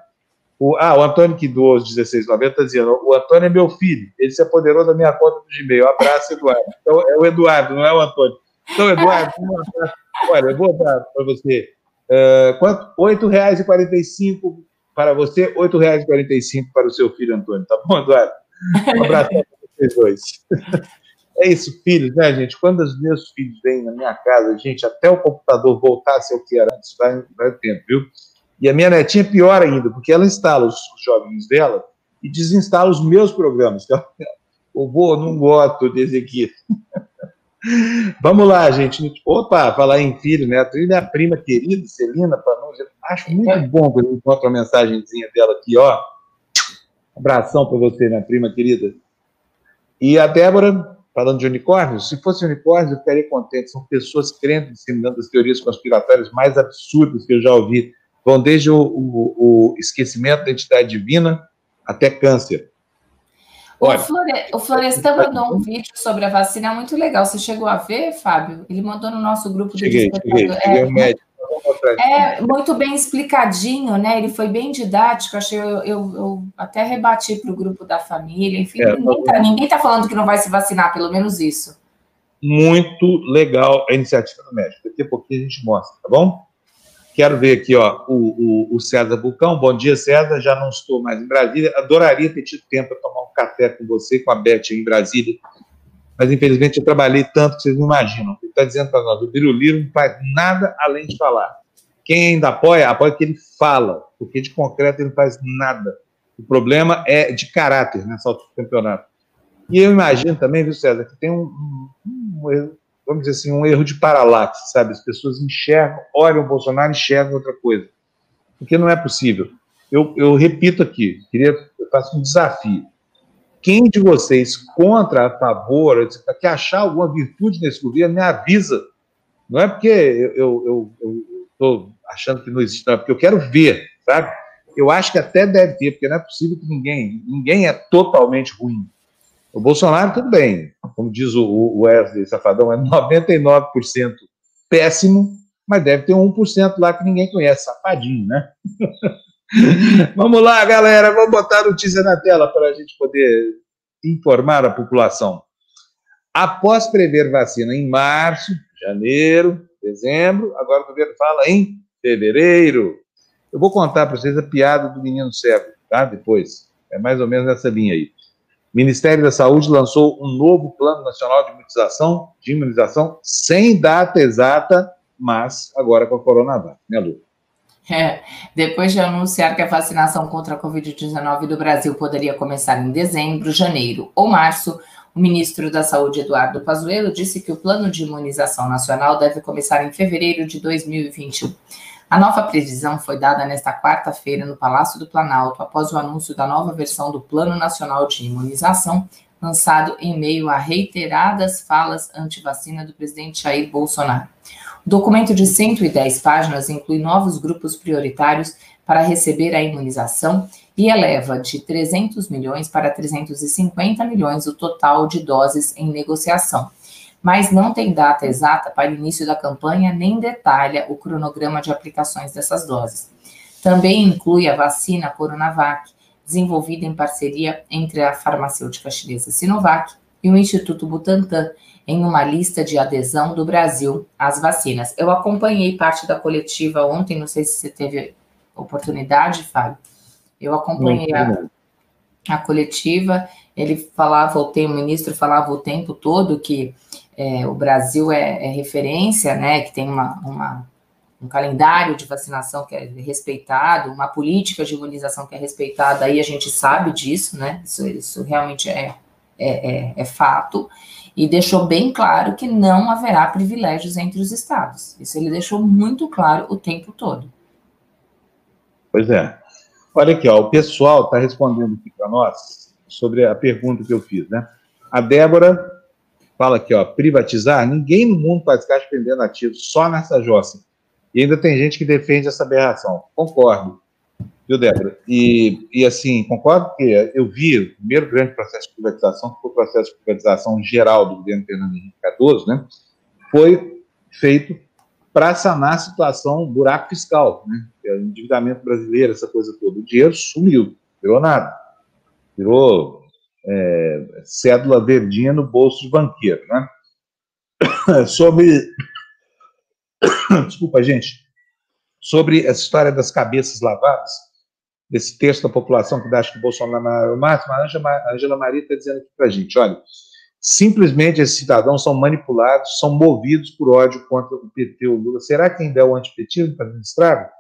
O, ah, o Antônio que doou os 16,90 está dizendo: o Antônio é meu filho, ele se apoderou da minha conta do Gmail. Abraço, Eduardo. Então, é o Eduardo, não é o Antônio. Então, Eduardo, abraço. Olha, eu vou dar para você. R$ 8,45 para você, R$ 8,45 para o seu filho Antônio. Tá bom, Eduardo? Um abraço para vocês dois. É isso, filhos, né, gente? Quando os meus filhos vêm na minha casa, gente, até o computador voltar a ser o que era antes, vai, vai tempo, viu? E a minha netinha é pior ainda, porque ela instala os, joguinhos dela e desinstala os meus programas. O vô, não gosto desse aqui. Vamos lá, gente. Opa, falar em filho, né? A minha prima querida, Celina Panunzi. Acho muito bom quando eu encontro a mensagenzinha dela aqui, ó. Abração para você, minha prima querida. E a Débora, falando de unicórnios, se fosse unicórnios, eu ficaria contente. São pessoas crentes disseminando as teorias conspiratórias mais absurdas que eu já ouvi vão desde o, o, o esquecimento da entidade divina até câncer. Olha, o, Flore... o Florestan mandou um vídeo sobre a vacina muito legal. Você chegou a ver, Fábio? Ele mandou no nosso grupo cheguei, do cheguei, cheguei é, médico. É muito bem explicadinho, né? Ele foi bem didático. Achei eu, eu, eu até rebati para o grupo da família. Enfim, é, ninguém está tá falando que não vai se vacinar, pelo menos isso. Muito legal a iniciativa do médico. Daqui a pouquinho a gente mostra, tá bom? Quero ver aqui, ó, o, o, o, César Bulcão. Bom dia, César. Já não estou mais em Brasília. Adoraria ter tido tempo para tomar um café com você, com a Beth em Brasília. Mas, infelizmente, eu trabalhei tanto que vocês não imaginam. Ele está dizendo para nós: o Biruliro não faz nada além de falar. Quem ainda apoia, apoia que ele fala, porque de concreto ele não faz nada. O problema é de caráter nessa altura do campeonato. E eu imagino também, viu, César, que tem um, um, um vamos dizer assim, um erro de paralaxe, sabe? As pessoas enxergam, olham o Bolsonaro e enxergam outra coisa. Porque não é possível. Eu, eu repito aqui, queria, eu faço um desafio. Quem de vocês contra, a favor, que achar alguma virtude nesse governo, me avisa. Não é porque eu estou achando que não existe, não, é porque eu quero ver, sabe? Eu acho que até deve ter, porque não é possível que ninguém, ninguém é totalmente ruim. O Bolsonaro, tudo bem, como diz o Wesley Safadão, é 99% péssimo, mas deve ter 1% lá que ninguém conhece, safadinho, né? vamos lá, galera, vamos botar a notícia na tela para a gente poder informar a população. Após prever vacina em março, janeiro, dezembro, agora o governo fala em fevereiro. Eu vou contar para vocês a piada do menino cego, tá? Depois. É mais ou menos essa linha aí. Ministério da Saúde lançou um novo Plano Nacional de Imunização, de imunização sem data exata, mas agora com a Coronavac, né, Lu? É, depois de anunciar que a vacinação contra a Covid-19 do Brasil poderia começar em dezembro, janeiro ou março, o ministro da Saúde, Eduardo Pazuello, disse que o plano de imunização nacional deve começar em fevereiro de 2021. A nova previsão foi dada nesta quarta-feira no Palácio do Planalto, após o anúncio da nova versão do Plano Nacional de Imunização, lançado em meio a reiteradas falas anti-vacina do presidente Jair Bolsonaro. O documento de 110 páginas inclui novos grupos prioritários para receber a imunização e eleva de 300 milhões para 350 milhões o total de doses em negociação mas não tem data exata para o início da campanha nem detalha o cronograma de aplicações dessas doses. Também inclui a vacina Coronavac, desenvolvida em parceria entre a farmacêutica chinesa Sinovac e o Instituto Butantan, em uma lista de adesão do Brasil às vacinas. Eu acompanhei parte da coletiva ontem, não sei se você teve oportunidade, Fábio. Eu acompanhei a, a coletiva, ele falava, o ministro falava o tempo todo que é, o Brasil é, é, referência, né, que tem uma, uma, um calendário de vacinação que é respeitado, uma política de imunização que é respeitada, aí a gente sabe disso, né, isso, isso realmente é, é, é, é fato, e deixou bem claro que não haverá privilégios entre os estados. Isso ele deixou muito claro o tempo todo. Pois é. Olha aqui, ó, o pessoal está respondendo aqui para nós sobre a pergunta que eu fiz, né? A Débora fala aqui, ó, privatizar, ninguém no mundo faz caixa vendendo ativos, só nessa jossa. E ainda tem gente que defende essa aberração. Concordo. Viu, Débora? E, e assim, concordo que eu vi o primeiro grande processo de privatização, que foi o processo de privatização geral do governo Fernando Henrique Cardoso, né? Foi feito para sanar a situação, buraco fiscal, né? É o endividamento brasileiro, essa coisa toda. O dinheiro sumiu, virou nada. Virou é, cédula verdinha no bolso de banqueiro, né? Sobre. Desculpa, gente. Sobre essa história das cabeças lavadas, desse texto da população que acha que o Bolsonaro é o máximo, a Angela Maria está dizendo aqui para a gente: olha, simplesmente esses cidadãos são manipulados, são movidos por ódio contra o PT ou Lula. Será que ainda é o antipetismo para administrar?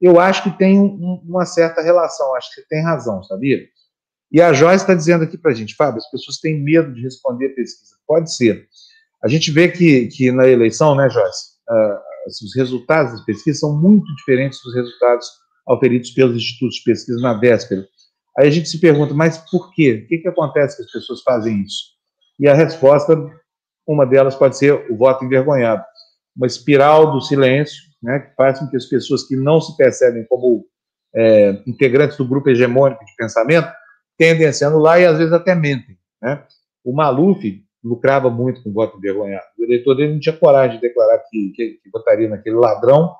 Eu acho que tem um, uma certa relação, acho que tem razão, sabia? E a Joyce está dizendo aqui para a gente, Fábio, as pessoas têm medo de responder pesquisa. Pode ser. A gente vê que, que na eleição, né, Joyce, uh, os resultados das pesquisas são muito diferentes dos resultados auferidos pelos institutos de pesquisa na véspera. Aí a gente se pergunta, mas por quê? O que, que acontece que as pessoas fazem isso? E a resposta, uma delas pode ser o voto envergonhado. Uma espiral do silêncio, né, que faz com que as pessoas que não se percebem como é, integrantes do grupo hegemônico de pensamento tendenciando lá e às vezes até mentem. Né? O Maluf lucrava muito com voto envergonhado. O eleitor dele não tinha coragem de declarar que, que, que votaria naquele ladrão,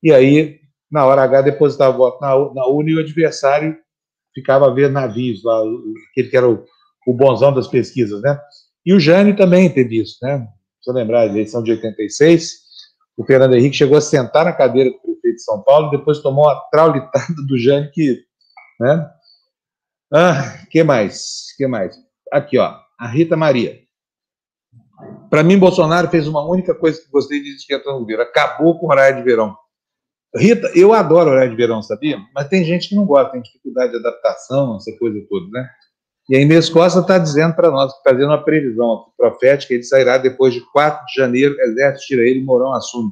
e aí, na hora H, depositava o voto na, na urna e o adversário ficava a ver navios lá, aquele que era o, o bonzão das pesquisas, né? E o Jânio também teve isso, né? Se lembrar, a eleição de 86, o Fernando Henrique chegou a sentar na cadeira do prefeito de São Paulo e depois tomou uma traulitada do Jânio que, né? Ah, que mais? Que mais? Aqui, ó, a Rita Maria. Para mim, Bolsonaro fez uma única coisa que gostei de dizer no governo: acabou com o horário de verão. Rita, eu adoro horário de verão, sabia? Mas tem gente que não gosta, tem dificuldade de adaptação, essa coisa toda, né? E a Inês Costa está dizendo para nós, fazendo uma previsão profética, ele sairá depois de 4 de janeiro, exército tira ele, Mourão assume.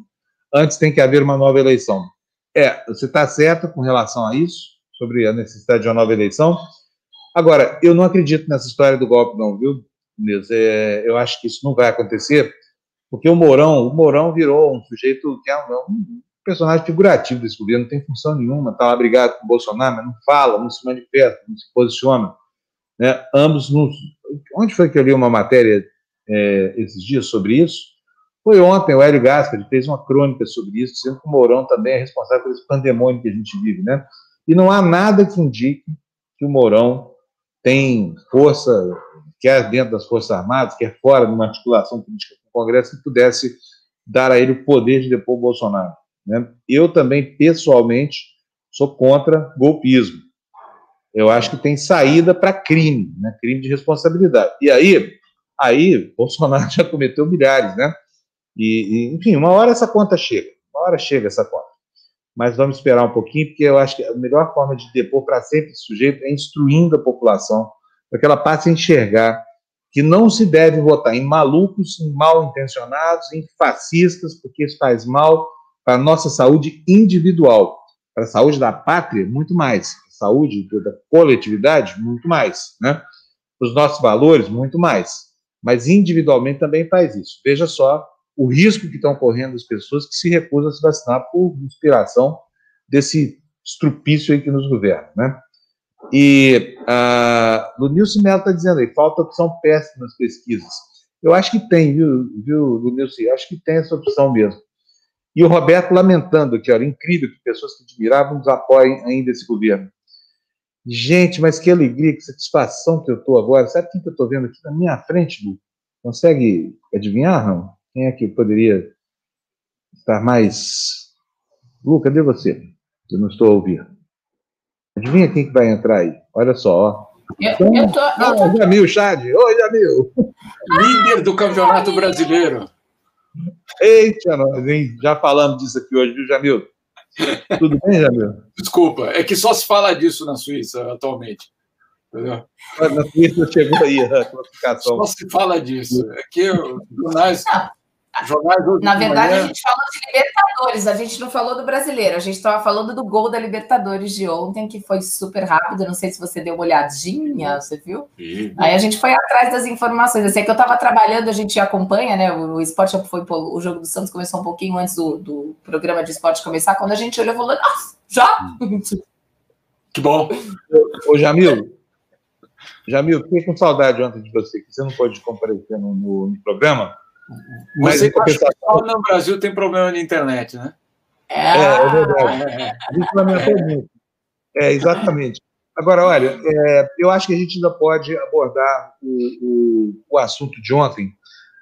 Antes tem que haver uma nova eleição. É, você está certo com relação a isso, sobre a necessidade de uma nova eleição, Agora, eu não acredito nessa história do golpe, não, viu, Inês? É, eu acho que isso não vai acontecer, porque o Mourão, o Mourão virou um sujeito que é um personagem figurativo desse governo, não tem função nenhuma, está lá brigado com o Bolsonaro, mas não fala, não se manifesta, não se posiciona. Né? Ambos, nos... onde foi que eu li uma matéria é, esses dias sobre isso? Foi ontem, o Hélio Gaspar fez uma crônica sobre isso, dizendo que o Mourão também é responsável por esse pandemônio que a gente vive, né? E não há nada que indique que o Mourão tem força, quer dentro das Forças Armadas, quer fora de uma articulação política com o Congresso, que pudesse dar a ele o poder de depor o Bolsonaro. Né? Eu também, pessoalmente, sou contra golpismo. Eu acho que tem saída para crime, né? crime de responsabilidade. E aí, aí Bolsonaro já cometeu milhares, né? E, e, enfim, uma hora essa conta chega, uma hora chega essa conta. Mas vamos esperar um pouquinho, porque eu acho que a melhor forma de depor para sempre esse sujeito é instruindo a população, para que ela passe a enxergar que não se deve votar em malucos, em mal intencionados, em fascistas, porque isso faz mal para a nossa saúde individual, para a saúde da pátria, muito mais, para a saúde da coletividade, muito mais, né? Para os nossos valores, muito mais. Mas individualmente também faz isso. Veja só o risco que estão correndo as pessoas que se recusam a se vacinar por inspiração desse estrupício aí que nos governa, né? E uh, o Nilson Melo está dizendo aí, falta opção péssima nas pesquisas. Eu acho que tem, viu, viu Nilson? Eu acho que tem essa opção mesmo. E o Roberto lamentando que era incrível que pessoas que admiravam nos apoiem ainda esse governo. Gente, mas que alegria, que satisfação que eu estou agora. Sabe quem que eu estou vendo aqui na minha frente, Lu? Consegue adivinhar, não? Quem é que poderia estar mais... Lu, cadê você? Eu não estou a ouvir. Adivinha quem que vai entrar aí? Olha só, ó. Eu, então, eu tô, eu tô... Ah, Jamil Chad. Oi, Jamil. Líder do Campeonato Brasileiro. Eita, nós, hein? Já falamos disso aqui hoje, viu, Jamil? Tudo bem, Jamil? Desculpa, é que só se fala disso na Suíça atualmente. Entendeu? Na Suíça chegou aí a classificação. Só se fala disso. É que os jornais Jornais Na verdade, a gente falou de Libertadores, a gente não falou do brasileiro, a gente estava falando do gol da Libertadores de ontem, que foi super rápido. Não sei se você deu uma olhadinha, você viu? Sim. Aí a gente foi atrás das informações. Eu sei que eu estava trabalhando, a gente acompanha, né? O, esporte foi o jogo do Santos começou um pouquinho antes do, do programa de esporte começar. Quando a gente olhou, falou, nossa, já? Que bom. Ô, Jamil, Jamil, fiquei com saudade ontem de você, que você não pode comparecer no, no, no programa. Mas Você acha que no Brasil tem problema de internet, né? É, é verdade. A gente lamentou muito. É, exatamente. Agora, olha, é, eu acho que a gente ainda pode abordar o, o, o, assunto de ontem,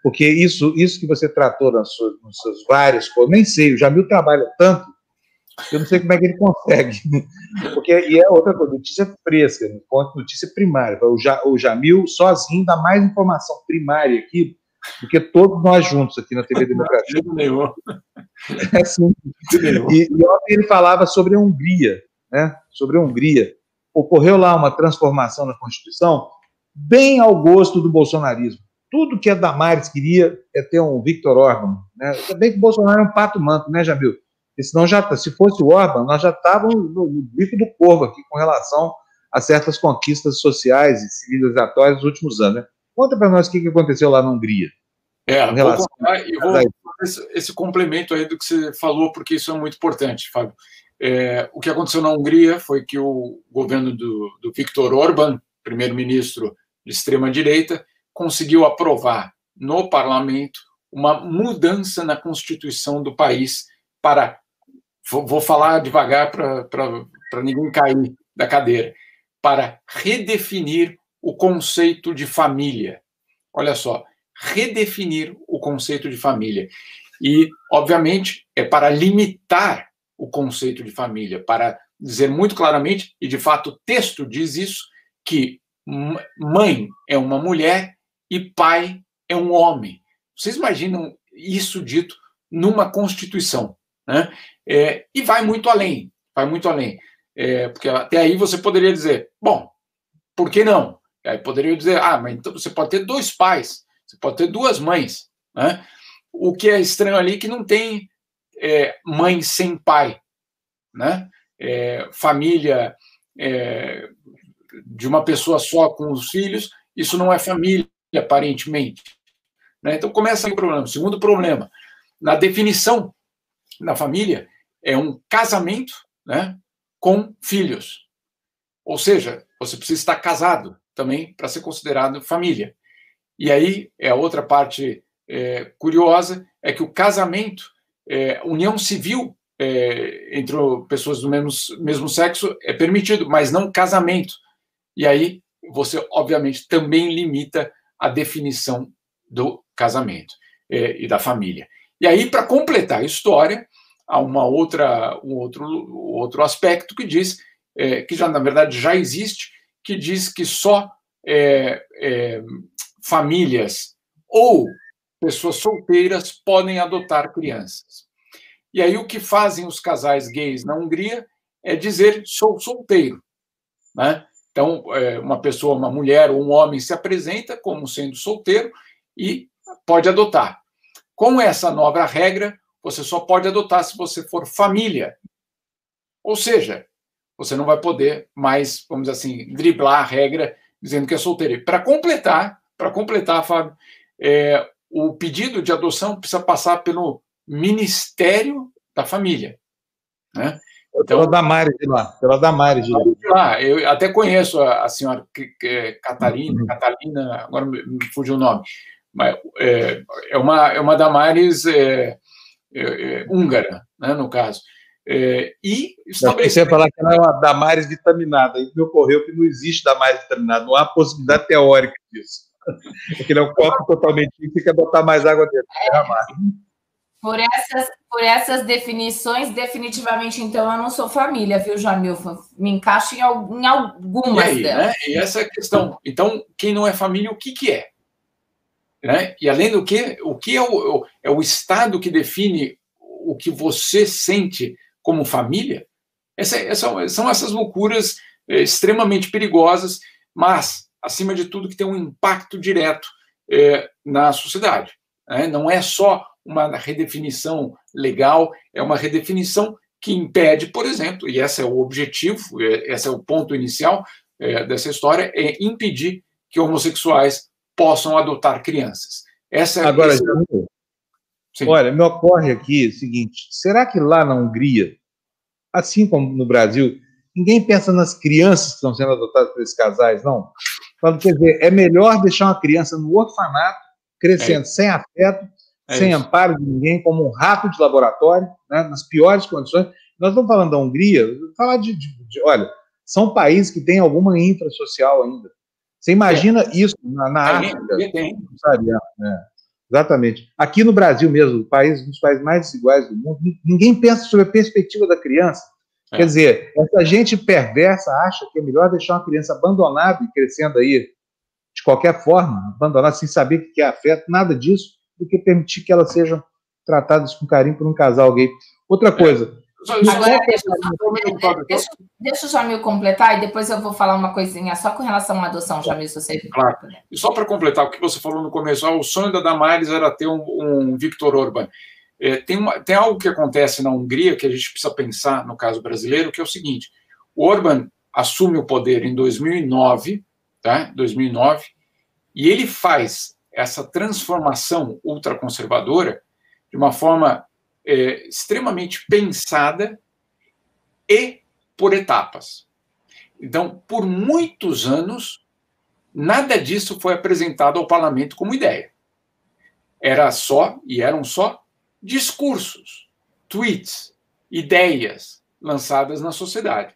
porque isso, isso que você tratou nas suas, nas suas várias coisas, nem sei, o Jamil trabalha tanto, eu não sei como é que ele consegue. Porque, e é outra coisa, notícia fresca, notícia primária. O, o Jamil sozinho dá mais informação primária aqui do que todos nós juntos aqui na TV Democracia. É assim. E, e ontem ele falava sobre a Hungria, né? Sobre a Hungria. Ocorreu lá uma transformação na Constituição bem ao gosto do bolsonarismo. Tudo que a Damares queria é ter um Victor Orban. Né? Também que o Bolsonaro é um pato manto, né, Jamil? Porque senão já, tá, se fosse o Orban, nós já estávamos no, no bico do corvo aqui com relação a certas conquistas sociais e civilizatórias dos últimos anos. Né? Conta para nós o que aconteceu lá na Hungria. É, vou contar e vou esse, esse, complemento aí do que você falou, porque isso é muito importante, Fábio. É, o que aconteceu na Hungria foi que o governo do, do Viktor Orban, primeiro-ministro de extrema-direita, conseguiu aprovar no parlamento uma mudança na constituição do país para. Vou, vou falar devagar para ninguém cair da cadeira. Para redefinir o conceito de família. Olha só, redefinir o conceito de família. E, obviamente, é para limitar o conceito de família, para dizer muito claramente, e de fato o texto diz isso, que mãe é uma mulher e pai é um homem. Vocês imaginam isso dito numa Constituição? Né? É, e vai muito além, vai muito além. É, porque até aí você poderia dizer, bom, por que não? Aí poderia dizer, ah, mas então você pode ter dois pais. Você pode ter duas mães. Né? O que é estranho ali é que não tem é, mãe sem pai. Né? É, família é, de uma pessoa só com os filhos, isso não é família, aparentemente. Né? Então começa aí o problema. Segundo problema, na definição da família, é um casamento né, com filhos. Ou seja, você precisa estar casado também para ser considerado família. E aí é outra parte é, curiosa é que o casamento, é, união civil é, entre pessoas do mesmo, mesmo sexo é permitido, mas não casamento. E aí você, obviamente, também limita a definição do casamento é, e da família. E aí, para completar a história, há uma outra, um outro, outro aspecto que diz, é, que já na verdade já existe, que diz que só é, é, famílias ou pessoas solteiras podem adotar crianças. E aí o que fazem os casais gays na Hungria é dizer sou solteiro, né? Então, é, uma pessoa, uma mulher ou um homem se apresenta como sendo solteiro e pode adotar. Com essa nova regra, você só pode adotar se você for família. Ou seja, você não vai poder mais, vamos dizer assim, driblar a regra dizendo que é solteiro. Para completar, para completar, Fábio, é, o pedido de adoção precisa passar pelo Ministério da Família. Né? Então, pela Damares de lá, pela Damares de lá. Ah, eu até conheço a, a senhora Catarina, uhum. Catalina, agora me, me fugiu o nome, mas é, é, uma, é uma Damares é, é, é, húngara, né, no caso. É, e estabeleceu. Você falar que ela é uma Damares vitaminada, aí me ocorreu que não existe Damares vitaminada, não há possibilidade teórica disso. Porque ele é um copo totalmente e fica botar mais água dentro. Por essas, por essas definições, definitivamente, então, eu não sou família, viu, Jamil? Me encaixo em, em algumas e aí, delas. Né? E essa é a questão. Então, quem não é família, o que, que é? Né? E além do que, o que é o, é o Estado que define o que você sente como família? Essa, essa, são essas loucuras é, extremamente perigosas, mas, acima de tudo, que tem um impacto direto é, na sociedade. Né? Não é só uma redefinição legal, é uma redefinição que impede, por exemplo, e esse é o objetivo, é, esse é o ponto inicial é, dessa história, é impedir que homossexuais possam adotar crianças. Essa é Agora, esse... olha, me ocorre aqui o seguinte: será que lá na Hungria, assim como no Brasil, ninguém pensa nas crianças que estão sendo adotadas por esses casais, não? Falo, quer dizer, é melhor deixar uma criança no orfanato, crescendo é. sem afeto, é sem isso. amparo de ninguém, como um rato de laboratório, né, nas piores condições. Nós estamos falando da Hungria, falar de, de, de, olha, são países que têm alguma infra social ainda. Você imagina é. isso na, na África? Tem. Sabe? É, exatamente. Aqui no Brasil mesmo, país, um dos países mais desiguais do mundo, ninguém pensa sobre a perspectiva da criança. É. Quer dizer, essa gente perversa acha que é melhor deixar uma criança abandonada e crescendo aí de qualquer forma, abandonada sem saber o que é afeto, nada disso, do que permitir que elas sejam tratadas com carinho por um casal gay. Outra coisa, Agora, deixa, deixa, deixa o Jamil completar e depois eu vou falar uma coisinha só com relação à adoção, Jamil, se você. Claro. E só para completar o que você falou no começo, ah, o sonho da Damares era ter um, um Victor Orban. É, tem, uma, tem algo que acontece na Hungria que a gente precisa pensar no caso brasileiro, que é o seguinte: o Orban assume o poder em 2009, tá? 2009, e ele faz essa transformação ultraconservadora de uma forma é, extremamente pensada e por etapas. Então, por muitos anos, nada disso foi apresentado ao parlamento como ideia. Era só, e eram só, discursos, tweets, ideias lançadas na sociedade.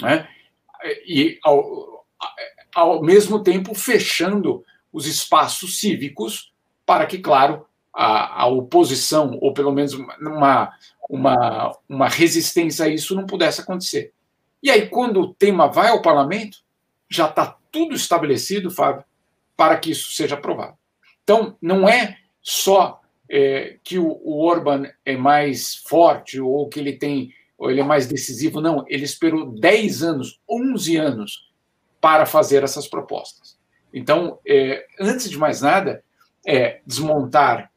Né? E, ao, ao mesmo tempo, fechando os espaços cívicos para que, claro, a, a oposição, ou pelo menos uma, uma, uma resistência a isso, não pudesse acontecer. E aí, quando o tema vai ao parlamento, já está tudo estabelecido, Fábio, para que isso seja aprovado. Então, não é só é, que o, o Orban é mais forte ou que ele tem ou ele é mais decisivo, não. Ele esperou 10 anos, 11 anos para fazer essas propostas. Então, é, antes de mais nada, é desmontar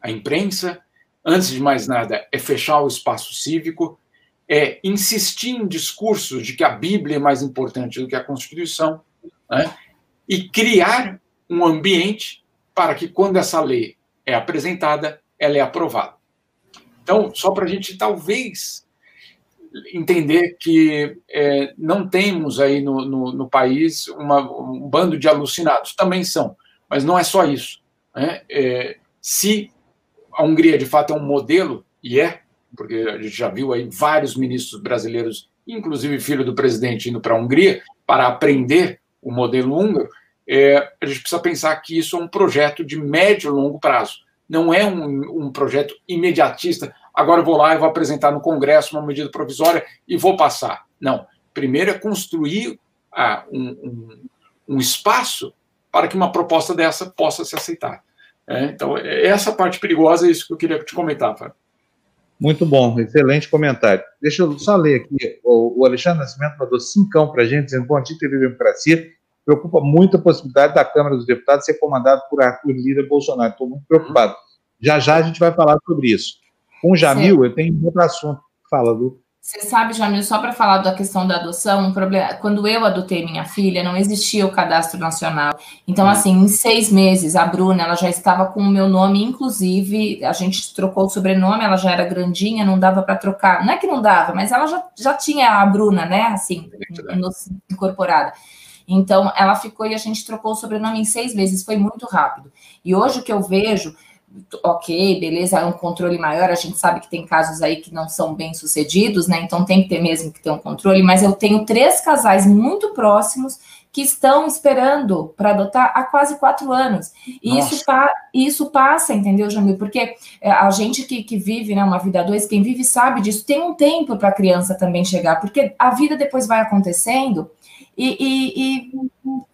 a imprensa, antes de mais nada, é fechar o espaço cívico, é insistir em discursos de que a Bíblia é mais importante do que a Constituição, né? e criar um ambiente para que, quando essa lei é apresentada, ela é aprovada. Então, só para a gente talvez entender que é, não temos aí no, no, no país uma, um bando de alucinados, também são, mas não é só isso. Né? É, se a Hungria, de fato, é um modelo, e é, porque a gente já viu aí vários ministros brasileiros, inclusive filho do presidente, indo para a Hungria para aprender o modelo húngaro, é, a gente precisa pensar que isso é um projeto de médio e longo prazo. Não é um, um projeto imediatista. agora eu vou lá e vou apresentar no Congresso uma medida provisória e vou passar. Não. Primeiro é construir ah, um, um, um, espaço para que uma proposta dessa possa se aceitar. É, então, é essa parte perigosa é isso que eu queria te comentar, Fábio. Muito bom, excelente comentário. Deixa eu só ler aqui. O, Alexandre Nascimento mandou cincão para a gente, dizendo: Bom dia, TV Democracia. Preocupa muito a possibilidade da Câmara dos Deputados ser comandada por Arthur Lira Bolsonaro. Estou muito preocupado. Já já a gente vai falar sobre isso. Com o Jamil, Sim. eu tenho outro assunto. Fala, Lu. Você sabe, Jamil, só para falar da questão da adoção, um problema, quando eu adotei minha filha, não existia o cadastro nacional. Então, hum. assim, em seis meses, a Bruna, ela já estava com o meu nome, inclusive, a gente trocou o sobrenome, ela já era grandinha, não dava para trocar. Não é que não dava, mas ela já, já tinha a Bruna, né, assim, incorporada. Então, ela ficou e a gente trocou o sobrenome em seis meses, foi muito rápido. E hoje o que eu vejo ok, beleza, é um controle maior, a gente sabe que tem casos aí que não são bem sucedidos, né? Então tem que ter mesmo que ter um controle, mas eu tenho três casais muito próximos que estão esperando para adotar há quase quatro anos. E isso, pa isso passa, entendeu, Jamil? Porque é, a gente que, que vive né, uma vida a dois, quem vive sabe disso, tem um tempo para a criança também chegar, porque a vida depois vai acontecendo e, e, e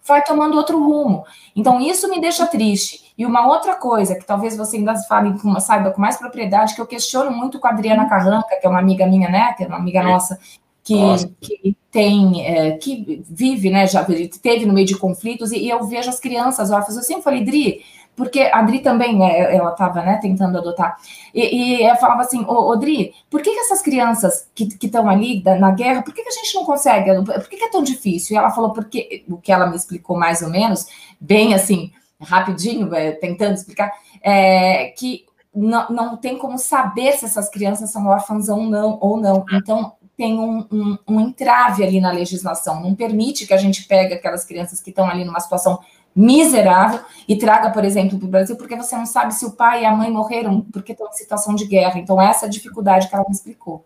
vai tomando outro rumo. Então, isso me deixa triste. E uma outra coisa, que talvez você ainda fale saiba com mais propriedade, que eu questiono muito com a Adriana Carranca, que é uma amiga minha, né? Que é uma amiga nossa, que, que tem, é, que vive, né? Já teve no meio de conflitos, e, e eu vejo as crianças órfãs. Eu sempre falei, Dri, porque a Adri também, né, ela estava né, tentando adotar, e, e eu falava assim, ô, ô Dri, por que, que essas crianças que estão ali da, na guerra, por que, que a gente não consegue, por que, que é tão difícil? E ela falou, porque, o que ela me explicou mais ou menos, bem assim, rapidinho, tentando explicar, é, que não, não tem como saber se essas crianças são órfãs ou não, ou não. Então, tem um, um, um entrave ali na legislação, não permite que a gente pegue aquelas crianças que estão ali numa situação miserável e traga, por exemplo, para o Brasil, porque você não sabe se o pai e a mãe morreram porque estão em situação de guerra. Então, essa é a dificuldade que ela me explicou.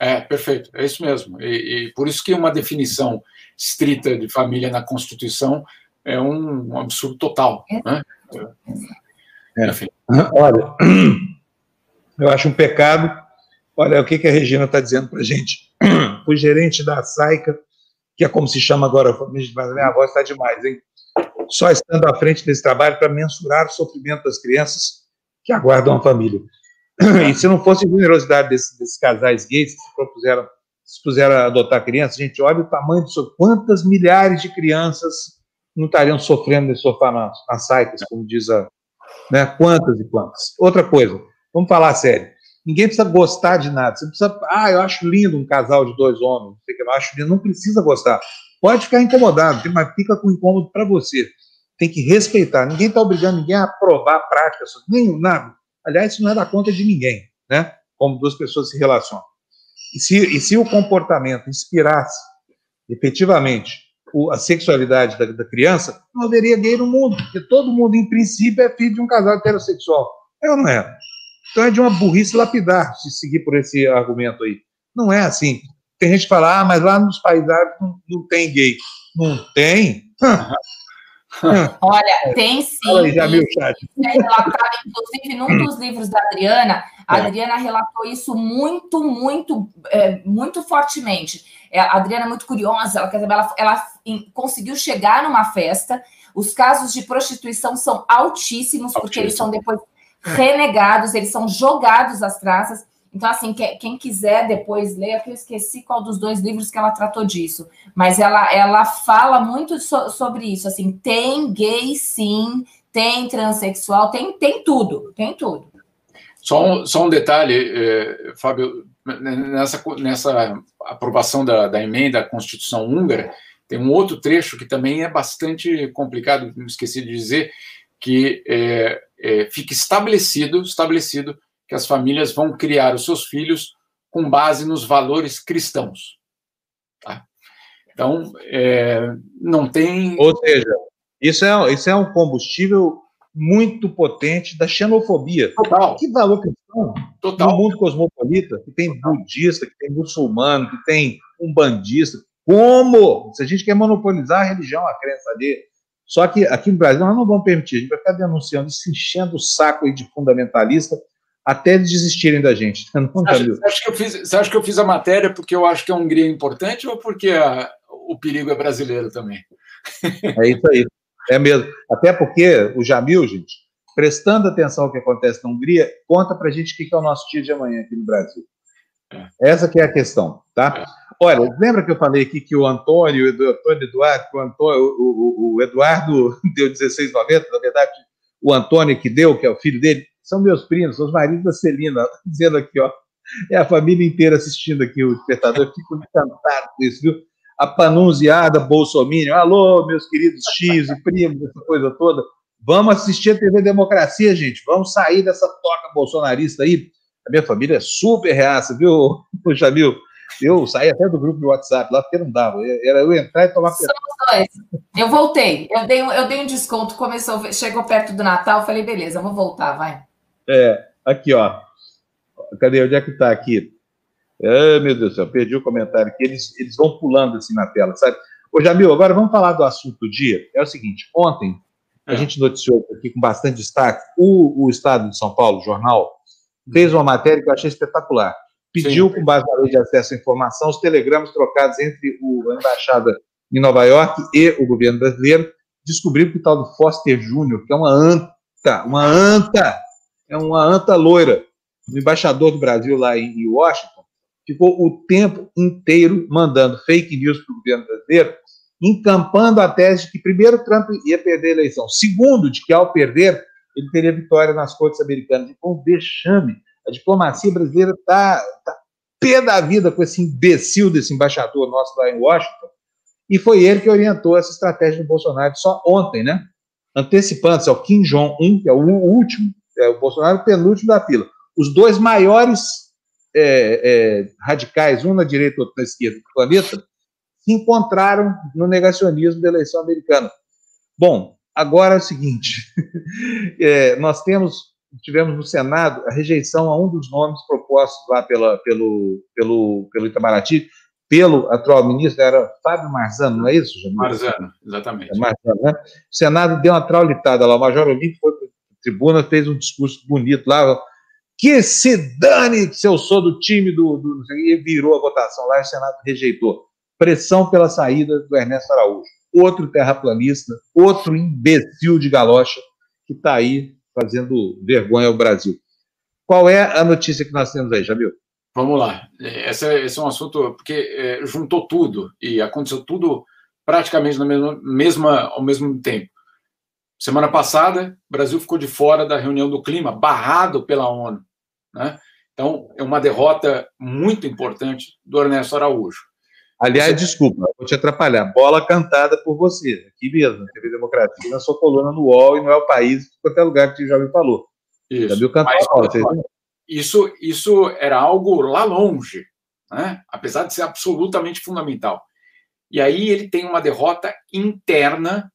É, perfeito, é isso mesmo. E, e por isso que uma definição estrita de família na Constituição é um, um absurdo total. É. Né? É. Enfim. Olha, eu acho um pecado. Olha o que, que a Regina está dizendo para a gente. O gerente da SAICA, que é como se chama agora, minha voz está demais, hein? só estando à frente desse trabalho para mensurar o sofrimento das crianças que aguardam a família. E se não fosse a generosidade desses, desses casais gays que se propuseram, se puseram a adotar crianças, gente, olha o tamanho disso, quantas milhares de crianças não estariam sofrendo nas saitas, como diz a. Né, quantas e quantas. Outra coisa, vamos falar sério. Ninguém precisa gostar de nada. Você precisa. Ah, eu acho lindo um casal de dois homens. Eu acho lindo. Não precisa gostar. Pode ficar incomodado, mas fica com incômodo para você. Tem que respeitar. Ninguém está obrigando ninguém a aprovar práticas, nenhum, nada. Aliás, isso não é da conta de ninguém, né? Como duas pessoas se relacionam. E se, e se o comportamento inspirasse efetivamente a sexualidade da, da, criança, não haveria gay no mundo, porque todo mundo, em princípio, é filho de um casal heterossexual. Ou não é? Então é de uma burrice lapidar se seguir por esse argumento aí. Não é assim. Tem gente que fala, ah, mas lá nos países árabes não, não tem gay. Não tem? Olha, tem sim. Aí, já viu. É relatado, inclusive, num dos livros da Adriana, a é. Adriana relatou isso muito, muito, é, muito fortemente. É, a Adriana é muito curiosa, ela, ela, ela conseguiu chegar numa festa. Os casos de prostituição são altíssimos, porque eles são depois renegados, eles são jogados às traças. Então, assim, quem quiser depois ler, porque eu esqueci qual dos dois livros que ela tratou disso, mas ela, ela fala muito so, sobre isso, assim, tem gay sim, tem transexual, tem, tem tudo, tem tudo. Só um, só um detalhe, eh, Fábio, nessa, nessa aprovação da, da emenda à Constituição húngara, tem um outro trecho que também é bastante complicado, me esqueci de dizer, que é, é, fica estabelecido, estabelecido que as famílias vão criar os seus filhos com base nos valores cristãos. Tá? Então, é, não tem. Ou seja, isso é, isso é um combustível muito potente da xenofobia. Total. Que valor cristão? Total. No mundo cosmopolita, que tem budista, que tem muçulmano, que tem um bandista. Como? Se a gente quer monopolizar a religião, a crença ali. Só que aqui no Brasil nós não vamos permitir, a gente vai ficar denunciando, se enchendo o saco aí de fundamentalista até desistirem da gente. Não, você, acha, você, acha que eu fiz, você acha que eu fiz a matéria porque eu acho que a Hungria é importante ou porque a, o perigo é brasileiro também? É isso aí. É mesmo. Até porque o Jamil, gente, prestando atenção ao que acontece na Hungria, conta pra gente o que é o nosso dia de amanhã aqui no Brasil. É. Essa que é a questão, tá? É. Olha, lembra que eu falei aqui que o Antônio, o Antônio Eduardo, o, Antônio, o, o, o Eduardo deu 16,90, na verdade, o Antônio que deu, que é o filho dele, são meus primos, são os maridos da Celina, dizendo aqui, ó, é a família inteira assistindo aqui o despertador, eu fico encantado com isso, viu? A panunziada Bolsonaro, alô, meus queridos X e primos, essa coisa toda, vamos assistir a TV Democracia, gente, vamos sair dessa toca bolsonarista aí, a minha família é super reaça, viu, Jamil? Eu saí até do grupo de WhatsApp lá, porque não dava. Era eu entrar e tomar Somos. Eu voltei. Eu dei, eu dei um desconto, começou, chegou perto do Natal, falei, beleza, vamos voltar, vai. É, aqui, ó. Cadê? Onde é que tá aqui? Ai, meu Deus do céu, perdi o comentário aqui. Eles, eles vão pulando assim na tela, sabe? Ô, Jamil, agora vamos falar do assunto do dia. É o seguinte: ontem a é. gente noticiou aqui com bastante destaque o, o Estado de São Paulo, o jornal, fez uma matéria que eu achei espetacular pediu, Sim. com base na lei de acesso à informação, os telegramas trocados entre o, a embaixada em Nova York e o governo brasileiro, descobriu que o tal do Foster Júnior, que é uma anta, uma anta, é uma anta loira, o embaixador do Brasil lá em Washington, ficou o tempo inteiro mandando fake news para o governo brasileiro, encampando a tese de que, primeiro, Trump ia perder a eleição, segundo, de que, ao perder, ele teria vitória nas cortes americanas. Então, um vexame a diplomacia brasileira está tá pé da vida com esse imbecil desse embaixador nosso lá em Washington. E foi ele que orientou essa estratégia do Bolsonaro só ontem, né? Antecipando-se ao Kim Jong-un, que é o último, é o Bolsonaro o penúltimo da fila. Os dois maiores é, é, radicais, um na direita e outro na esquerda do planeta, se encontraram no negacionismo da eleição americana. Bom, agora é o seguinte: é, nós temos tivemos no Senado a rejeição a um dos nomes propostos lá pela, pelo, pelo, pelo Itamaraty, pelo atual ministro, era Fábio Marzano, não é isso, Jamil? Marzano, exatamente. É Marzano, né? O Senado deu uma traulitada lá, o Major Olímpio foi para tribuna, fez um discurso bonito lá, que se dane se eu sou do time do, do... E virou a votação lá o Senado rejeitou. Pressão pela saída do Ernesto Araújo. Outro terraplanista, outro imbecil de galocha que está aí fazendo vergonha ao Brasil. Qual é a notícia que nós temos aí, Jamil? Vamos lá. Esse é, esse é um assunto porque é, juntou tudo e aconteceu tudo praticamente na mesma, mesma, ao mesmo tempo. Semana passada, o Brasil ficou de fora da reunião do clima, barrado pela ONU. Né? Então, é uma derrota muito importante do Ernesto Araújo. Aliás, você... desculpa, vou te atrapalhar. Bola cantada por você, aqui mesmo, na TV Democracia, na sua coluna no UOL e não é o país, qualquer lugar que já me falou. Isso. Já viu cantar Mas, bola, vocês isso, isso era algo lá longe, né? apesar de ser absolutamente fundamental. E aí ele tem uma derrota interna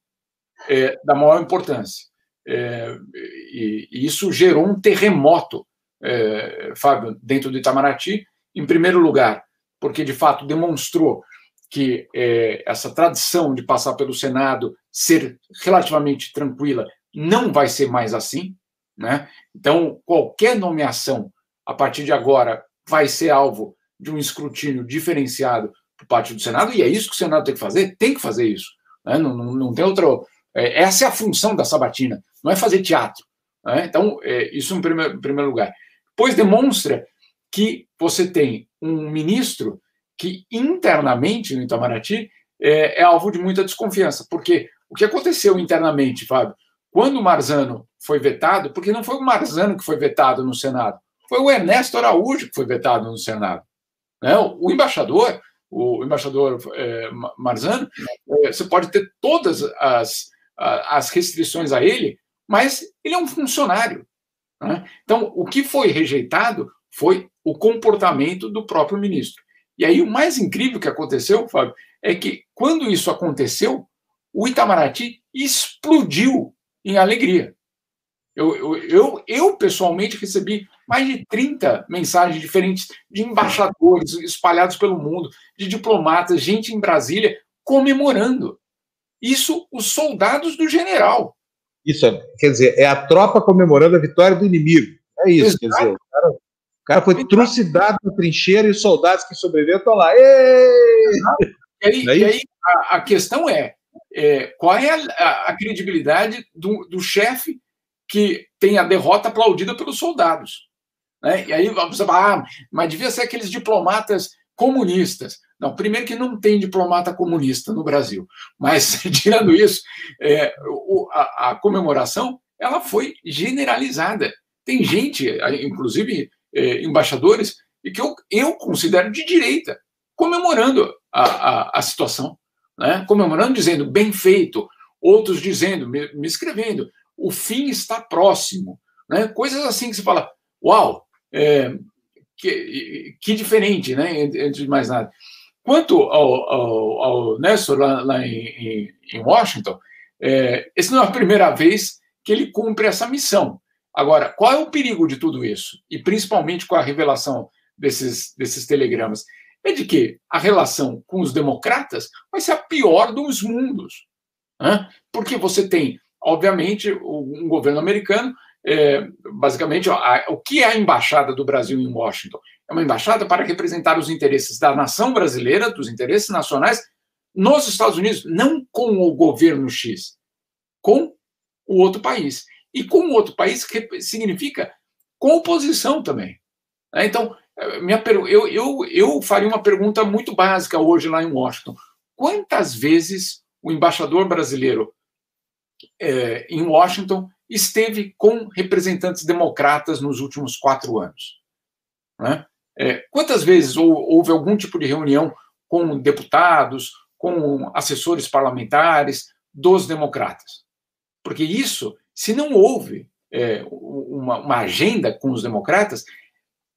é, da maior importância. É, e, e, isso gerou um terremoto, é, Fábio, dentro do Itamaraty. Em primeiro lugar, porque de fato demonstrou que é, essa tradição de passar pelo Senado ser relativamente tranquila não vai ser mais assim, né? Então qualquer nomeação a partir de agora vai ser alvo de um escrutínio diferenciado por parte do Senado e é isso que o Senado tem que fazer, tem que fazer isso, né? não, não, não, tem outra. É, essa é a função da sabatina, não é fazer teatro. Né? Então é, isso em primeiro, em primeiro lugar. Pois demonstra que você tem um ministro que internamente no Itamaraty é, é, alvo de muita desconfiança. Porque o que aconteceu internamente, Fábio, quando o Marzano foi vetado, porque não foi o Marzano que foi vetado no Senado, foi o Ernesto Araújo que foi vetado no Senado. Né? O embaixador, o embaixador é, Marzano, é, você pode ter todas as, as restrições a ele, mas ele é um funcionário. Né? Então, o que foi rejeitado foi o comportamento do próprio ministro. E aí o mais incrível que aconteceu, Fábio, é que quando isso aconteceu, o Itamaraty explodiu em alegria. Eu, eu, eu, eu, pessoalmente recebi mais de 30 mensagens diferentes de embaixadores espalhados pelo mundo, de diplomatas, gente em Brasília comemorando. Isso, os soldados do general. Isso, quer dizer, é a tropa comemorando a vitória do inimigo. É isso, Exato. quer dizer, o cara, o cara foi trucidado na trincheira e os soldados que sobreviveram estão lá. E aí, é e aí a, a, questão é, é qual é a, a credibilidade do, do chefe que tem a derrota aplaudida pelos soldados? Né? E aí você fala, ah, mas devia ser aqueles diplomatas comunistas. Não, primeiro que não tem diplomata comunista no Brasil, mas tirando isso, é, o, a, a, comemoração ela foi generalizada. Tem gente, inclusive é, embaixadores, que eu, eu considero de direita, comemorando a, a, a situação, né? comemorando, dizendo bem feito, outros dizendo, me, me escrevendo, o fim está próximo, né? coisas assim que se fala, uau, é, que, que, diferente, né? De mais nada. Quanto ao, ao, ao Néstor, lá, lá em, em, Washington, é, essa não é a primeira vez que ele cumpre essa missão. Agora, qual é o perigo de tudo isso? E principalmente com a revelação desses, desses telegramas? É de que a relação com os democratas vai ser a pior dos mundos. Né? Porque você tem, obviamente, um governo americano é, basicamente, ó, a, o que é a embaixada do Brasil em Washington? É uma embaixada para representar os interesses da nação brasileira, dos interesses nacionais, nos Estados Unidos, não com o governo X, com o outro país. E com o outro país significa com oposição também. Né? Então, é, minha, eu, eu, eu faria uma pergunta muito básica hoje lá em Washington. Quantas vezes o embaixador brasileiro é, em Washington esteve com representantes democratas nos últimos quatro anos. Né? É, quantas vezes houve algum tipo de reunião com deputados, com assessores parlamentares dos democratas? Porque isso, se não houve é, uma, uma agenda com os democratas,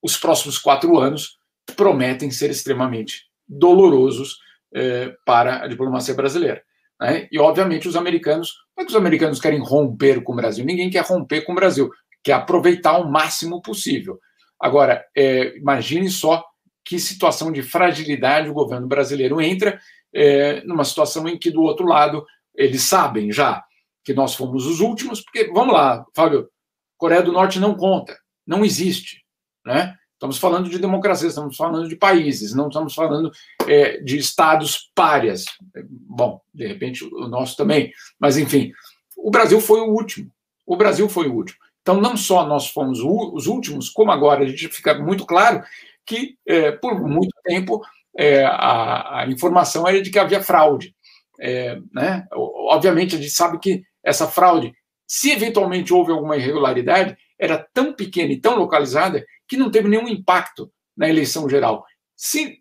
os próximos quatro anos prometem ser extremamente dolorosos é, para a diplomacia brasileira. Né? E, obviamente, os americanos. Não é que os americanos querem romper com o Brasil. Ninguém quer romper com o Brasil. Quer aproveitar o máximo possível. Agora, é, imagine só que situação de fragilidade o governo brasileiro entra é, numa situação em que, do outro lado, eles sabem já que nós fomos os últimos, porque, vamos lá, Fábio, Coreia do Norte não conta, não existe. Né? Estamos falando de democracia, estamos falando de países, não estamos falando é, de estados párias. Bom, de repente o nosso também, mas enfim, o Brasil foi o último. O Brasil foi o último. Então, não só nós fomos os últimos, como agora a gente fica muito claro que, é, por muito tempo, é, a, a, informação era de que havia fraude. É, né? Obviamente, a gente sabe que essa fraude, se eventualmente houve alguma irregularidade, era tão pequena e tão localizada que não teve nenhum impacto na eleição geral. Se,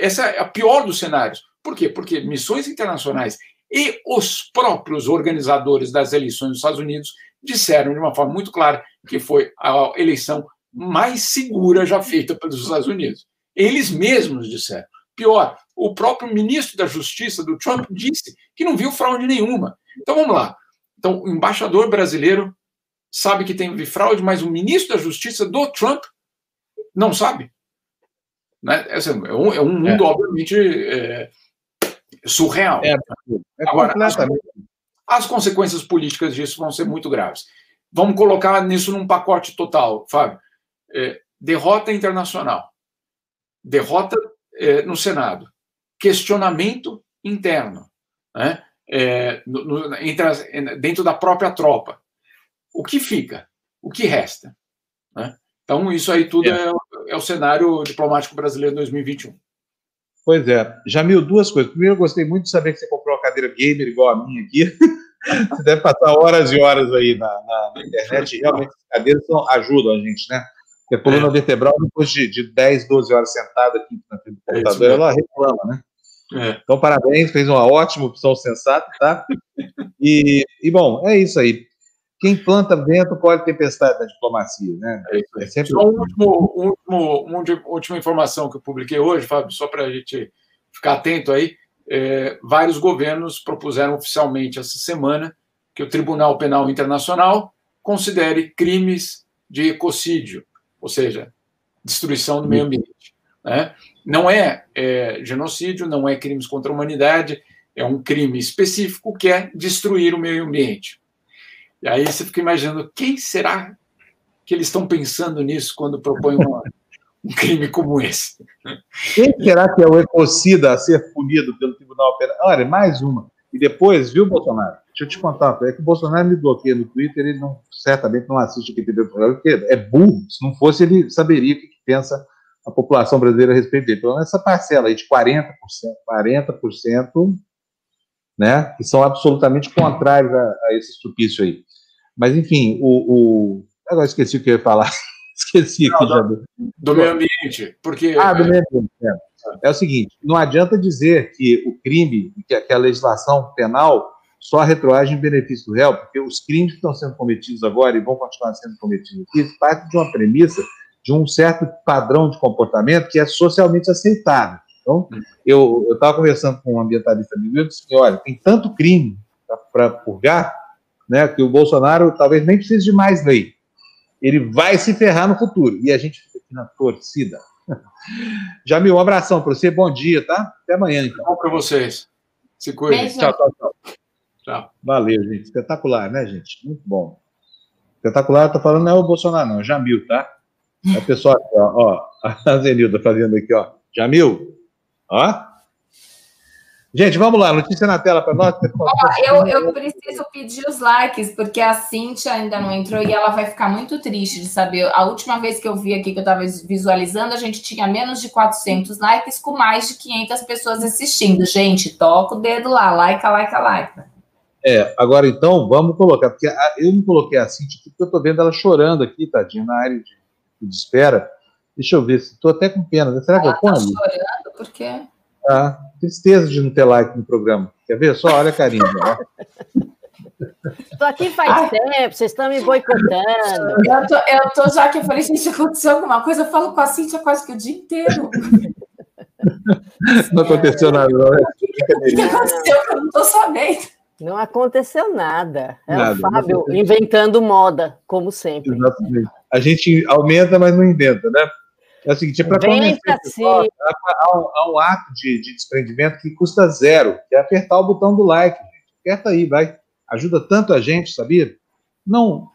essa é a pior dos cenários. Por quê? Porque missões internacionais e os próprios organizadores das eleições nos Estados Unidos disseram de uma forma muito clara que foi a eleição mais segura já feita pelos Estados Unidos. Eles mesmos disseram. Pior, o próprio ministro da Justiça do Trump disse que não viu fraude nenhuma. Então vamos lá. Então, o embaixador brasileiro sabe que tem fraude, mas o ministro da Justiça do Trump não sabe. Né? É, assim, é, um, é um mundo, é. obviamente, é, surreal. É, é Agora, as, as, consequências políticas disso vão ser muito graves. Vamos colocar nisso num pacote total, Fábio. Derrota internacional, derrota no Senado, questionamento interno, né? No, no, entre, dentro da própria tropa. O que fica? O que resta? Né? Então, isso aí tudo é, é, é o cenário diplomático brasileiro 2021. Pois é. Jamil, duas coisas. Primeiro, eu gostei muito de saber que você comprou uma cadeira gamer igual a minha aqui. você deve passar horas e horas aí na, na, na internet. Realmente, as cadeiras são, ajudam a gente, né? Porque a coluna é. vertebral, depois de, de 10, 12 horas sentada aqui na frente do é computador, é ela reclama, né? É. Então, parabéns, fez uma ótima opção sensata, tá? E, e, bom, é isso aí quem planta vento pode tempestade na diplomacia, né? É, é sempre... Só último, último, uma última informação que eu publiquei hoje, Fábio, só para a gente ficar atento aí. É, vários governos propuseram oficialmente essa semana que o Tribunal Penal Internacional considere crimes de ecocídio, ou seja, destruição do meio ambiente. Né? Não é, é genocídio, não é crimes contra a humanidade, é um crime específico que é destruir o meio ambiente. E aí você fica imaginando quem será que eles estão pensando nisso quando propõem uma, um crime como esse. Quem será que é o ecocida a ser punido pelo Tribunal Penal? Olha, mais uma. E depois, viu, Bolsonaro? Deixa eu te contar, é que o Bolsonaro me bloqueia no Twitter, ele não, certamente não assiste aqui TV porque é burro. Se não fosse, ele saberia o que pensa a população brasileira a respeito dele. Então, essa parcela aí de 40%, 40%, né, que são absolutamente contrários a, a esse estupício aí. Mas, enfim, o, o... Agora esqueci o que eu ia falar. esqueci não, aqui já. Do, do meio ambiente, porque... Ah, do meio ambiente, é. é. o seguinte, não adianta dizer que o crime, que a, que a legislação penal só retroage em benefício do réu, porque os crimes que estão sendo cometidos agora e vão continuar sendo cometidos aqui, parte de uma premissa de um certo padrão de comportamento que é socialmente aceitável. Então, eu estava conversando com um ambientalista amigo e disse, olha, tem tanto crime para purgar, né, que o Bolsonaro talvez nem precise de mais lei. Ele vai se ferrar no futuro. E a gente fica aqui na torcida. Jamil, um abração para você, bom dia, tá? Até amanhã, então. Bom para vocês. Se cuidem. Tchau, tchau, tchau. Tchau. Valeu, gente. Espetacular, né, gente? Muito bom. Espetacular, tá falando não é o Bolsonaro, não, é o Jamil, tá? É o pessoal aqui, ó, ó, a Zenilda fazendo aqui, ó. Jamil, ó. Gente, vamos lá, notícia na tela para nós. Eu, eu preciso pedir os likes, porque a Cintia ainda não entrou e ela vai ficar muito triste de saber. A última vez que eu vi aqui, que eu estava visualizando, a gente tinha menos de 400 likes, com mais de 500 pessoas assistindo. Gente, toca o dedo lá, like, like, like. É, agora então, vamos colocar, porque eu não coloquei a Cintia aqui, porque eu estou vendo ela chorando aqui, tadinha, na área de de espera. Deixa eu ver, estou até com pena. Né? Será que Ela eu ponho? Tá chorando, por quê? Ah, tristeza de não ter like no programa. Quer ver? Só olha a carinha. Estou aqui faz Ai. tempo, vocês estão me boicotando. Eu tô, eu tô já que eu falei, gente, aconteceu alguma coisa, eu falo com a Cintia quase que o dia inteiro. Não aconteceu nada, não. É o que aconteceu que eu não estou sabendo? Não aconteceu nada. É nada, o Fábio inventando moda, como sempre. Exatamente. A gente aumenta, mas não inventa, né? É o seguinte, é para pessoal, há, um, ato de, de, desprendimento que custa zero, que é apertar o botão do like. Gente. Aperta aí, vai. Ajuda tanto a gente, sabia? Não,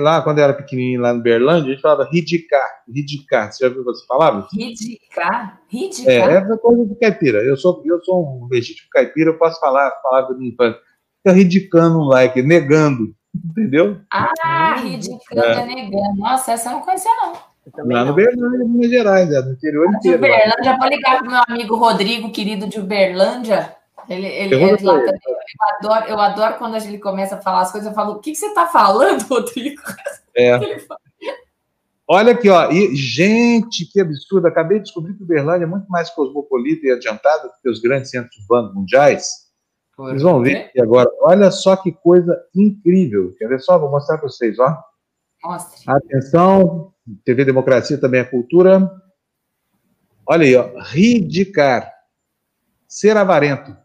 lá quando eu era pequenininho, lá no Berlândia, a gente falava ridicar, ridicar. Você já viu essa palavra? Ridicar? Ridicar? É, é coisa de caipira. Eu sou, eu sou um legítimo caipira, eu posso falar a palavra de infância fica ridicando um like, negando, entendeu? Ah, ridicando é. negando. Nossa, essa eu não conhecia, não. Lá no Berlândia, Minas Gerais, é, no interior de inteiro. Uberlândia, vou ligar para o meu amigo Rodrigo, querido de Uberlândia. Ele, ele, ele lá também. Eu adoro, eu adoro quando ele começa a falar as coisas. Eu falo, o que, que você está falando, Rodrigo? É. Olha aqui, ó. E, gente, que absurdo. Acabei de descobrir que Uberlândia é muito mais cosmopolita e adiantada do que os grandes centros urbanos mundiais. Vocês vão ver aqui agora. Olha só que coisa incrível. Quer ver só? Vou mostrar para vocês, ó. Mostre. Atenção, TV Democracia também é cultura. Olha aí, ó. Ridicar. Ser avarento.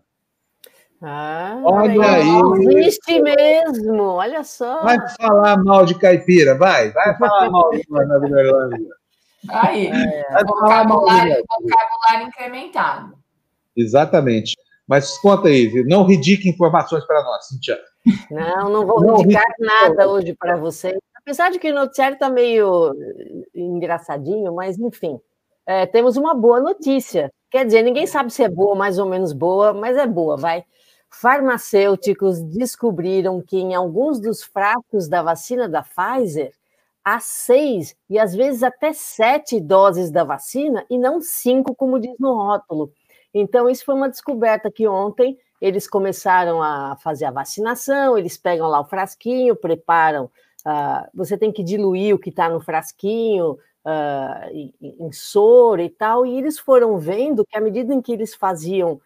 Ah, olha aí. Existe mesmo, olha só. Vai falar mal de caipira, vai. Vai falar mal de Verlândia. Aí, é, vocabulário, vocabulário incrementado. Exatamente. Mas conta aí, não ridique informações para nós, Cintia. Não, não vou não ridicar nada hoje para vocês. Apesar de que o noticiário está meio engraçadinho, mas enfim. É, temos uma boa notícia. Quer dizer, ninguém sabe se é boa mais ou menos boa, mas é boa, vai. Farmacêuticos descobriram que em alguns dos frascos da vacina da Pfizer há seis e às vezes até sete doses da vacina e não cinco, como diz no rótulo. Então, isso foi uma descoberta que ontem eles começaram a fazer a vacinação, eles pegam lá o frasquinho, preparam. Uh, você tem que diluir o que está no frasquinho uh, em, em soro e tal, e eles foram vendo que à medida em que eles faziam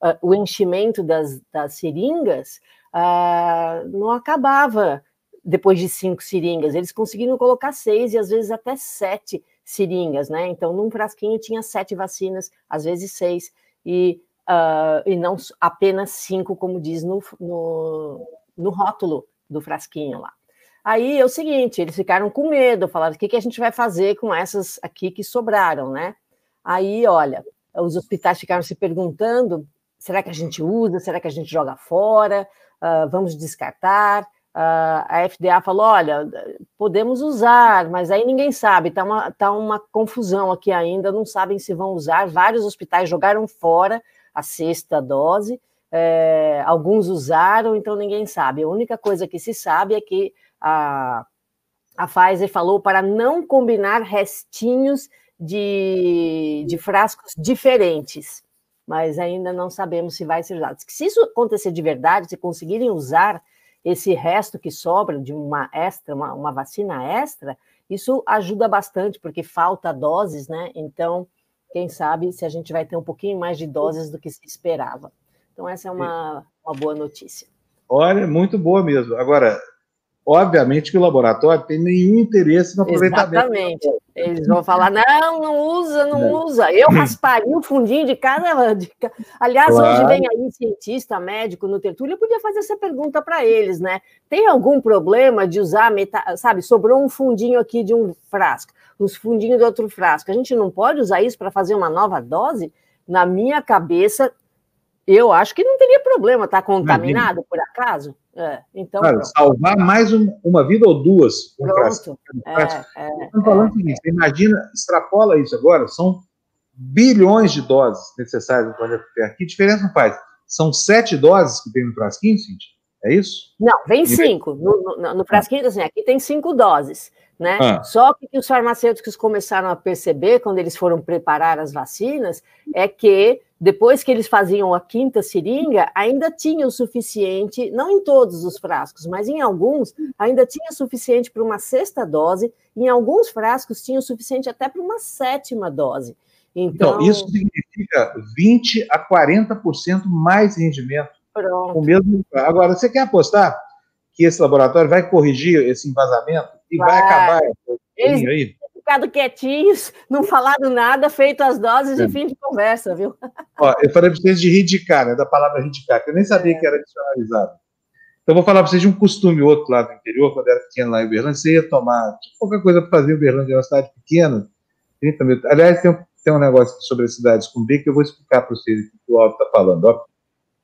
uh, o enchimento das, das seringas, não acabava depois de cinco seringas, eles conseguiram colocar seis e às vezes até sete seringas, né? Então, num frasquinho tinha sete vacinas, às vezes seis e, uh, e não apenas cinco, como diz no, no, no rótulo do frasquinho lá. Aí é o seguinte, eles ficaram com medo, falaram: o que, que a gente vai fazer com essas aqui que sobraram, né? Aí, olha, os hospitais ficaram se perguntando: será que a gente usa? Será que a gente joga fora? Uh, vamos descartar? a FDA falou: olha, podemos usar, mas aí ninguém sabe, está uma, tá uma confusão aqui ainda, não sabem se vão usar. Vários hospitais jogaram fora a sexta dose, é, alguns usaram, então ninguém sabe. A única coisa que se sabe é que a, a Pfizer falou para não combinar restinhos de, de frascos diferentes, mas ainda não sabemos se vai ser usado. Se isso acontecer de verdade, se conseguirem usar esse resto que sobra de uma extra, uma, uma vacina extra, isso ajuda bastante, porque falta doses, né? Então, quem sabe se a gente vai ter um pouquinho mais de doses do que se esperava. Então, essa é uma, uma boa notícia. Olha, muito boa mesmo. Agora, obviamente que o laboratório tem nenhum interesse no aproveitamento. Exatamente. Eles vão falar, não, não usa, não, não. usa. Eu rasparia o fundinho de cada... De... Aliás, claro. hoje vem aí cientista, médico no Tertúlio, eu podia fazer essa pergunta para eles, né? Tem algum problema de usar, meta... sabe, sobrou um fundinho aqui de um frasco, uns fundinhos de outro frasco. A gente não pode usar isso para fazer uma nova dose? Na minha cabeça, eu acho que não teria problema, tá contaminado, por acaso? É, então, Cara, salvar mais um, uma vida ou duas. Pronto. É, é, Estamos falando seguinte: imagina, extrapola isso agora, são bilhões de doses necessárias no planeta Terra. Que diferença faz? São sete doses que tem no frasquinho, Cintia? É isso? Não, vem cinco. No, no, no frasquinho, assim, aqui tem cinco doses. Né? Ah. Só que os farmacêuticos começaram a perceber, quando eles foram preparar as vacinas, é que depois que eles faziam a quinta seringa, ainda tinha o suficiente, não em todos os frascos, mas em alguns, ainda tinha o suficiente para uma sexta dose, em alguns frascos tinha o suficiente até para uma sétima dose. Então, então isso significa 20 a 40% mais rendimento. Pronto. O mesmo... Agora, você quer apostar que esse laboratório vai corrigir esse envasamento e vai, vai acabar Eles... aí? Ficado quietinhos, não falado nada, feito as doses é. e fim de conversa, viu? Ó, eu falei para vocês de rir de cara, da palavra cara, que eu nem sabia é. que era dicionarizado. Então, vou falar para vocês de um costume outro lá do interior, quando eu era pequeno lá em Uberlândia, você ia tomar tipo, qualquer coisa para fazer em Uberlândia, é uma cidade pequena, 30 minutos. Aliás, tem um, tem um negócio sobre as cidades com B que eu vou explicar para vocês o que o Aldo está falando. Ó.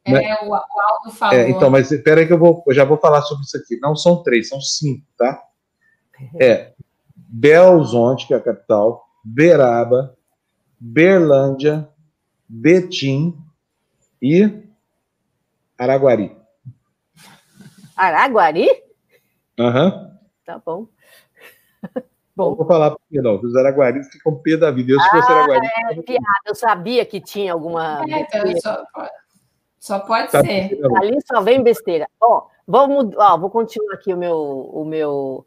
É, né? o, o Aldo falou. É, então, mas espera aí que eu, vou, eu já vou falar sobre isso aqui. Não são três, são cinco, tá? É, Belzonte, que é a capital, Beraba, Berlândia, Betim e Araguari. Araguari? Aham. Uhum. Tá bom. Bom. Vou falar porque não, os araguaris ficam pé da vida. Eu, se fosse ah, araguari. É, piada, eu sabia que tinha alguma. É, então, só, só pode tá ser. Ali só vem besteira. Ó, vamos, ó, vou continuar aqui o meu, o meu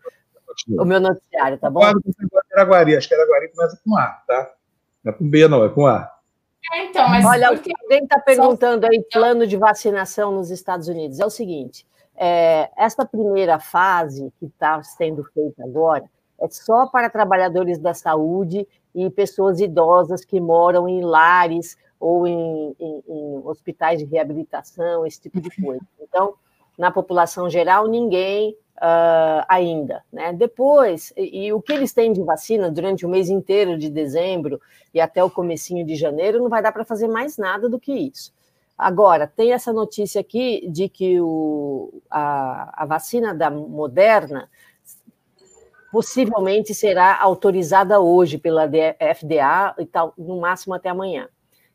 o meu noticiário, tá bom? Claro que você de Araguari, acho que Araguari começa com A, tá? Não é com B, não, é com A. É, então, mas Olha, porque... alguém está perguntando aí plano de vacinação nos Estados Unidos. É o seguinte: é, essa primeira fase que está sendo feita agora é só para trabalhadores da saúde e pessoas idosas que moram em lares ou em, em, em hospitais de reabilitação, esse tipo de coisa. Então, na população geral, ninguém uh, ainda. Né? Depois, e, e, o que eles têm de vacina durante o mês inteiro de dezembro e até o comecinho de janeiro, não vai dar para fazer mais nada do que isso. Agora, tem essa notícia aqui de que o, a, a vacina da Moderna possivelmente será autorizada hoje pela FDA e tal, no máximo até amanhã.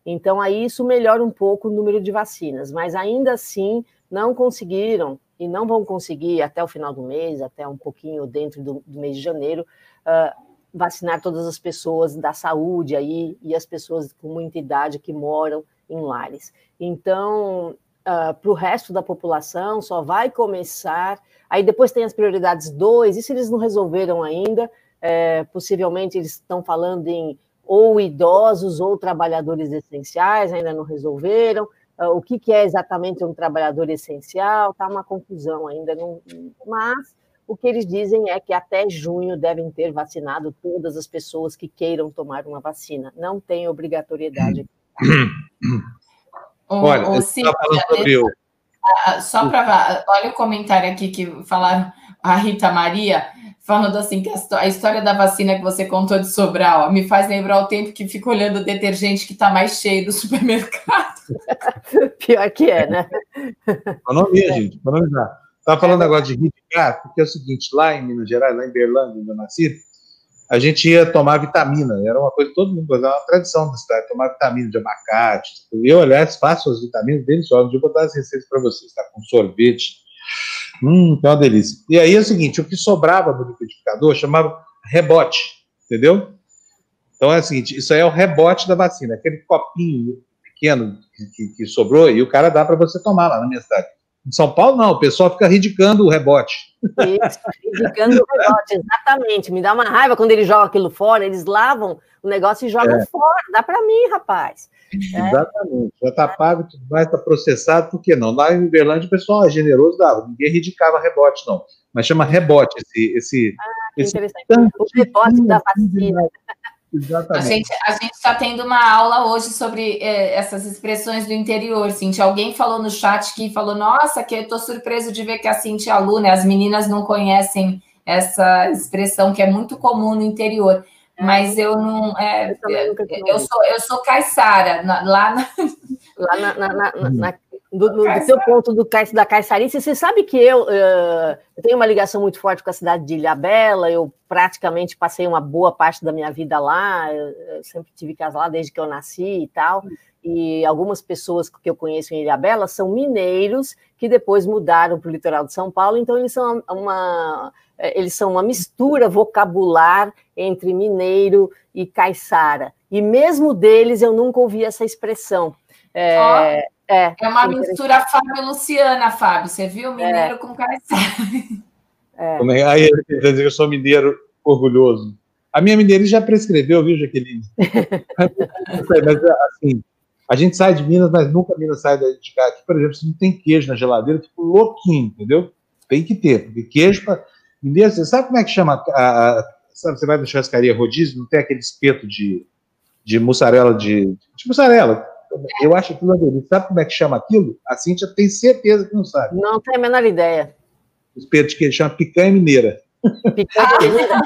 Então, aí isso melhora um pouco o número de vacinas, mas ainda assim não conseguiram e não vão conseguir até o final do mês, até um pouquinho dentro do, do mês de janeiro, uh, vacinar todas as pessoas da saúde aí e as pessoas com muita idade que moram em lares. Então, uh, ah, para o resto da população, só vai começar. Aí depois tem as prioridades 2, isso eles não resolveram ainda. É, possivelmente eles estão falando em ou idosos ou trabalhadores essenciais, ainda não resolveram. Ah, o que, que é exatamente um trabalhador essencial, está uma confusão ainda, não, mas o que eles dizem é que até junho devem ter vacinado todas as pessoas que queiram tomar uma vacina. Não tem obrigatoriedade. Olha, o, o Cíntia, sobre eu. Só para. Olha o comentário aqui que falaram a Rita Maria falando assim que a história da vacina que você contou de Sobral me faz lembrar o tempo que fica olhando o detergente que está mais cheio do supermercado. Pior que é, né? Economia, gente, economizar. Estava falando é agora de reivindicar, porque é o seguinte, lá em Minas Gerais, lá em Berlândia, onde eu nasci, a gente ia tomar vitamina, era uma coisa que todo mundo gostava, uma tradição da cidade, tomar vitamina de abacate. Eu, aliás, faço as vitaminas deliciosas, eu vou dar as receitas para vocês, tá? Com sorvete. Hum, é uma delícia. E aí é o seguinte, o que sobrava do liquidificador chamava rebote, entendeu? Então é o seguinte, isso aí é o rebote da vacina, aquele copinho pequeno que, que sobrou e o cara dá para você tomar lá na minha cidade. Em São Paulo, não, o pessoal fica ridicando o rebote. Isso, ridicando o rebote, exatamente. Me dá uma raiva quando eles jogam aquilo fora, eles lavam o negócio e jogam é. fora. Dá para mim, rapaz. É. Exatamente. Já está pago, tudo mais, está processado, por que não? Lá em Uberlândia o pessoal é generoso, dava. Ninguém ridicava rebote, não. Mas chama rebote esse. esse ah, que esse interessante. O rebote da vacina. Exatamente. A gente a está tendo uma aula hoje sobre é, essas expressões do interior, Cintia. Alguém falou no chat que falou: Nossa, que eu estou surpreso de ver que a Cintia é aluna, as meninas não conhecem essa expressão que é muito comum no interior. É. Mas eu não. É, eu, eu, sou, eu sou caiçara, lá na. Lá na, na, na, na do, do, do seu ponto do, da Caixarice, você sabe que eu, uh, eu, tenho uma ligação muito forte com a cidade de Ilhabela, eu praticamente passei uma boa parte da minha vida lá, eu, eu sempre tive casa lá desde que eu nasci e tal, e algumas pessoas que eu conheço em Ilhabela são mineiros que depois mudaram para o litoral de São Paulo, então eles são uma, eles são uma mistura vocabular entre mineiro e caiçara, e mesmo deles eu nunca ouvi essa expressão. É, oh é, é uma mistura Fábio Luciana, Fábio. Você viu? Mineiro é. com caiçara. É. Aí eu sou mineiro orgulhoso. A minha mineira já prescreveu, viu, Jaqueline? mas, assim, a gente sai de Minas, mas nunca Minas sai de cá. Aqui, por exemplo, se não tem queijo na geladeira, eu fico louquinho, entendeu? Tem que ter, porque queijo. Pra... Mineiro, você sabe como é que chama? A, a, sabe, você vai na churrascaria rodízio, não tem aquele espeto de, de mussarela de, de mussarela eu acho aquilo uma delícia. Sabe como é que chama aquilo? A Cíntia tem certeza que não sabe. Não tenho a menor ideia. Os peitos que ele chama picanha mineira. Mineira.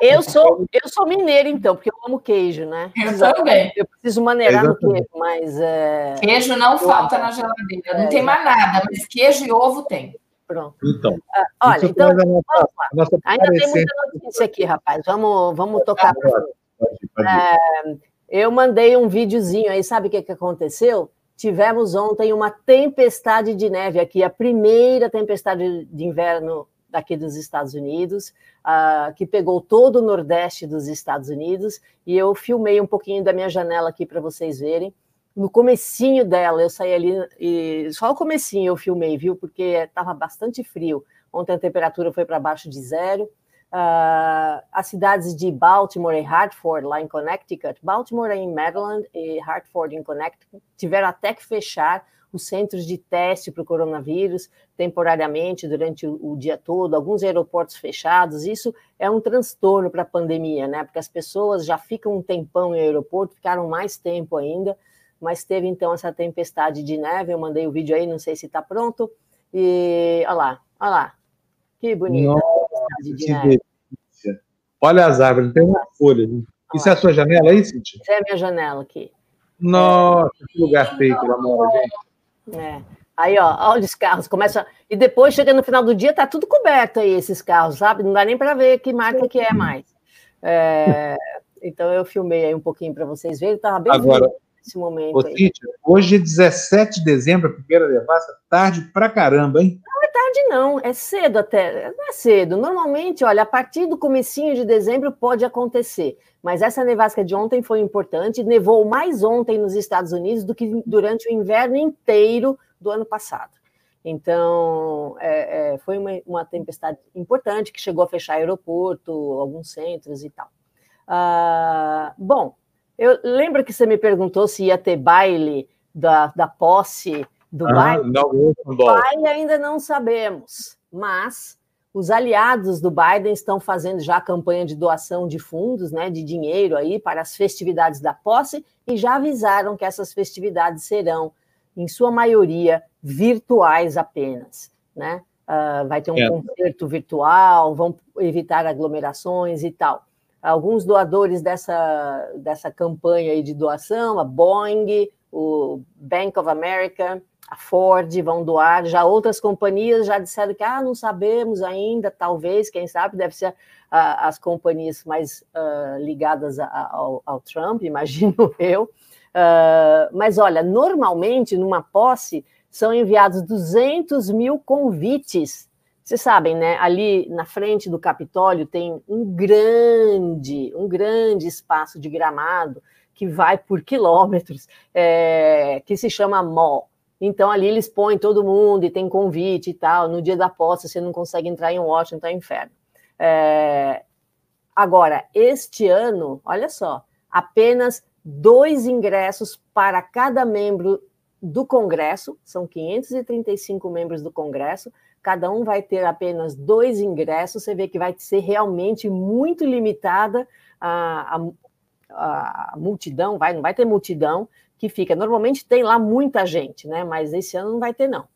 Eu sou, eu sou mineira, então, porque eu amo queijo, né? Eu também. Eu preciso maneirar no queijo, mas. É... Queijo não eu falta amo. na geladeira. Não é, tem mais nada, mas queijo e ovo tem. Pronto. Então. Ah, olha, então. Vamos lá. Ainda tem muita notícia aqui, rapaz. Vamos, vamos tocar. Pode, pode, pode. É, eu mandei um videozinho aí, sabe o que, que aconteceu? Tivemos ontem uma tempestade de neve aqui, a primeira tempestade de inverno daqui dos Estados Unidos, uh, que pegou todo o nordeste dos Estados Unidos, e eu filmei um pouquinho da minha janela aqui para vocês verem. No comecinho dela, eu saí ali, e só o comecinho eu filmei, viu? Porque estava bastante frio. Ontem a temperatura foi para baixo de zero, Uh, as cidades de Baltimore e Hartford, lá em Connecticut, Baltimore em Maryland e Hartford em Connecticut, tiveram até que fechar os centros de teste para o coronavírus temporariamente durante o, o, dia todo, alguns aeroportos fechados. Isso é um transtorno para a pandemia, né? Porque as pessoas já ficam um tempão em aeroporto, ficaram mais tempo ainda, mas teve então essa tempestade de neve. Eu mandei o vídeo aí, não sei se está pronto. E olha lá, olha lá, que bonito. Nossa. Olha as árvores, tem uma folha. Isso é a sua janela aí, Cintia? Essa é a minha janela aqui. Nossa, que lugar feio, pelo amor de Deus. É. Aí, ó, olha os carros, começa. E depois, chega no final do dia, tá tudo coberto aí, esses carros, sabe? Não dá nem para ver que marca que é mais. É... Então, eu filmei aí um pouquinho para vocês verem, estava bem Agora, nesse momento. Ô, Cíntia, hoje é 17 de dezembro, a primeira devassa, tarde pra caramba, hein? Tarde, não, é cedo até. Não é cedo. Normalmente, olha, a partir do comecinho de dezembro pode acontecer. Mas essa nevasca de ontem foi importante, nevou mais ontem nos Estados Unidos do que durante o inverno inteiro do ano passado. Então, é, é, foi uma, uma, tempestade importante que chegou a fechar aeroporto, alguns centros e tal. Ah, bom, eu lembro que você me perguntou se ia ter baile da, da posse Dubai, ah, Dubai ainda não sabemos, mas os aliados do Biden estão fazendo já campanha de doação de fundos, né, de dinheiro aí para as festividades da posse e já avisaram que essas festividades serão, em sua maioria, virtuais apenas, né? Uh, vai ter um é. concerto virtual, vão evitar aglomerações e tal. Alguns doadores dessa, dessa campanha aí de doação, a Boeing, o Bank of America, a Ford vão doar, já outras companhias já disseram que ah, não sabemos ainda, talvez, quem sabe, deve ser as companhias mais uh, ligadas a, ao, ao, Trump, imagino eu. Uh, mas olha, normalmente numa posse são enviados 200 mil convites. Vocês sabem, né? Ali na frente do Capitólio tem um grande, um grande espaço de gramado que vai por quilômetros, é, que se chama mall. Então ali eles põem todo mundo e tem convite e tal. No dia da posse você não consegue entrar em Washington, é inferno. É... Agora, este ano, olha só, apenas dois ingressos para cada membro do Congresso, são 535 membros do Congresso, cada um vai ter apenas dois ingressos, você vê que vai ser realmente muito limitada a, a, a multidão, vai, não vai ter multidão que fica. Normalmente tem lá muita gente, né? Mas esse ano não vai ter, não.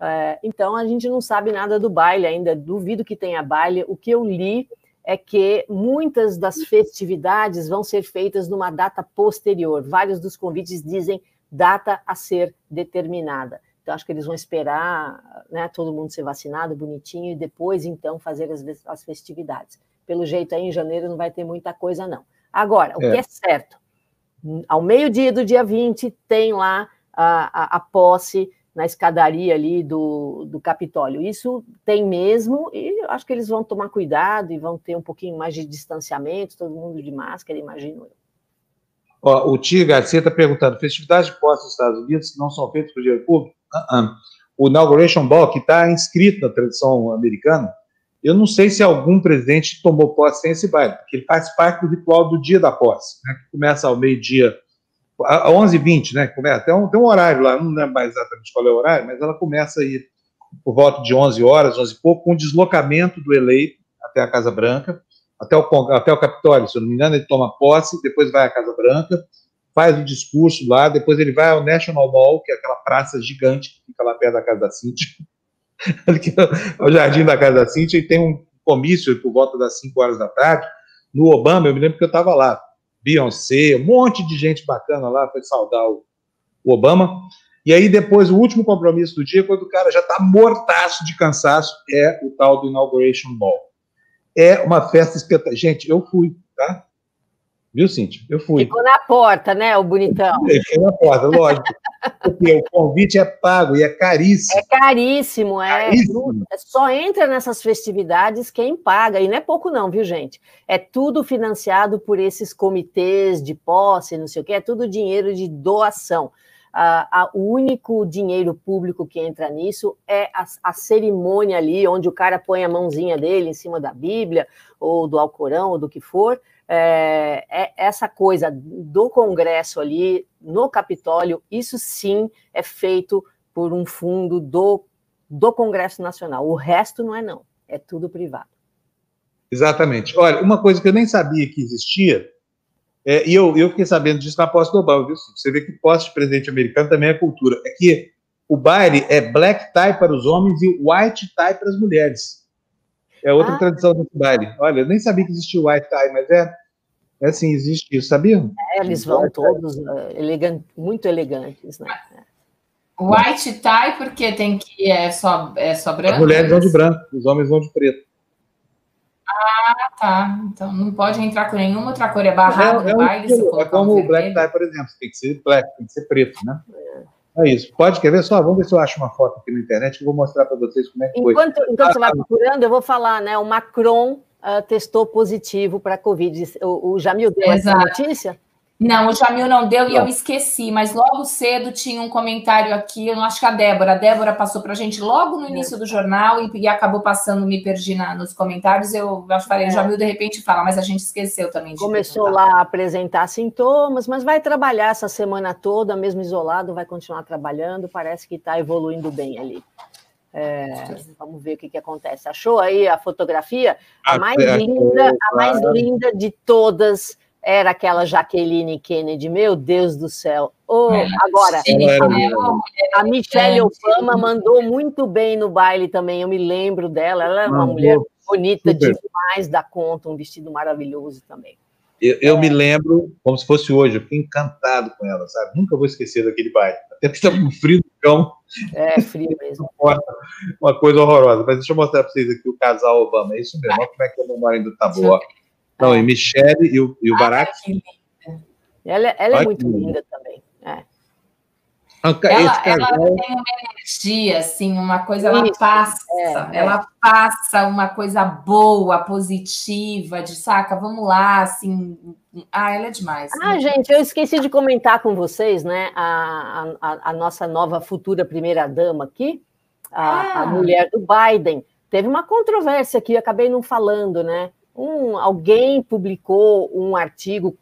É, então a gente não sabe nada do baile ainda, duvido que tenha baile. O que eu li é que muitas das festividades vão ser feitas numa data posterior. Vários dos convites dizem data a ser determinada. Então, acho que eles vão esperar né, todo mundo ser vacinado, bonitinho, e depois, então, fazer as, as festividades. Pelo jeito, aí em janeiro não vai ter muita coisa, não. Agora, o é. que é certo, ao meio-dia do dia 20, tem lá a, a, a posse na escadaria ali do, do Capitólio. Isso tem mesmo, e acho que eles vão tomar cuidado e vão ter um pouquinho mais de distanciamento, todo mundo de máscara, imagino eu. Ó, o Tia Garcia está perguntando: festividades de posse dos Estados Unidos não são feitas por dinheiro público? Uh -uh. O Inauguration Ball, que está inscrito na tradição americana, eu não sei se algum presidente tomou posse sem esse baile, porque ele faz parte do ritual do dia da posse, né, que começa ao meio-dia a 11h20, né? Começa, tem um, tem um horário lá, não lembro mais exatamente qual é o horário, mas ela começa aí por volta de 11 horas, 11 e pouco, com o deslocamento do eleito até a Casa Branca, até o, até o Capitólio, se eu não me engano, ele toma posse, depois vai à Casa Branca, faz o discurso lá, depois ele vai ao National Mall, que é aquela praça gigante que fica lá perto da Casa da Cintia, é o jardim da Casa da Cintia, e tem um comício por volta das 5 horas da tarde, no Obama, eu me lembro que eu estava lá, Beyoncé, um monte de gente bacana lá, foi saudar o, o Obama. E aí, depois, o último compromisso do dia, quando o cara já está mortaço de cansaço, é o tal do Inauguration Ball. É uma festa espetacular. Gente, eu fui, tá? Viu, Cíntia? Eu fui. Ficou na porta, né, o bonitão? Ficou na porta, lógico. Porque o convite é pago e é caríssimo. É caríssimo, é. Caríssimo. Só entra nessas festividades quem paga. E não é pouco, não, viu, gente? É tudo financiado por esses comitês de posse, não sei o quê, é tudo dinheiro de doação. Ah, o único dinheiro público que entra nisso é a, a, cerimônia ali, onde o cara põe a mãozinha dele em cima da Bíblia, ou do Alcorão, ou do que for, é, é essa coisa do Congresso ali, no Capitólio, isso sim é feito por um fundo do, do Congresso Nacional. O resto não é, não. É tudo privado. Exatamente. Olha, uma coisa que eu nem sabia que existia, é, e eu, eu fiquei sabendo disso na posse do Obama, viu? Você vê que posse de presidente americano também é cultura. É que o baile é black tie para os homens e white tie para as mulheres. É outra ah. tradição desse baile. Olha, eu nem sabia que existia o white tie, mas é é assim, existe isso, sabia? É, eles vão todos uh, elegant, muito elegantes, né? White tie, porque tem que é só, é só branco? As mulheres vão de branco, os homens vão de preto. Ah, tá. Então não pode entrar com nenhuma outra cor, é barrado é, é no baile. Um, é como o black tie, por exemplo, tem que ser black, tem que ser preto, né? É isso. Pode, quer ver só? Vamos ver se eu acho uma foto aqui na internet que eu vou mostrar para vocês como é que enquanto, foi. Enquanto ah, você vai procurando, eu vou falar, né? O Macron uh, testou positivo para a Covid. O, o Jamil deu essa notícia? Não, o Jamil não deu e eu esqueci, mas logo cedo tinha um comentário aqui, eu não acho que a Débora, a Débora passou para a gente logo no início do jornal e, e acabou passando, me perdi na, nos comentários, eu acho que falei, é. o Jamil de repente fala, mas a gente esqueceu também. Começou lá a apresentar sintomas, mas vai trabalhar essa semana toda, mesmo isolado, vai continuar trabalhando, parece que está evoluindo bem ali. É, vamos ver o que, que acontece. Achou aí a fotografia? A mais linda, a mais linda de todas era aquela Jaqueline Kennedy. Meu Deus do céu! Oh, agora, a, a Michelle Obama mandou muito bem no baile também. Eu me lembro dela. Ela é uma mulher bonita demais da conta, um vestido maravilhoso também. Eu, eu é. me lembro como se fosse hoje, eu fiquei encantado com ela, sabe? Nunca vou esquecer daquele baile. Até porque estava com frio no cão. É, frio mesmo. Uma coisa horrorosa. Mas deixa eu mostrar para vocês aqui o casal Obama. É isso mesmo. Olha como é que a memória ainda tá boa. Não, e Michelle e o, e o Barack. Ela, ela é muito linda também. É. Ela, ela, tem uma energia, assim, uma coisa, ela Isso, passa, é, ela é. passa uma coisa boa, positiva, de saca, vamos lá, assim. Ah, ela é demais. Ah, né? gente, eu esqueci de comentar com vocês, né? A, a, a nossa nova futura primeira-dama aqui, a, ah. a mulher do Biden. Teve uma controvérsia aqui, acabei não falando, né? Um, alguém publicou um artigo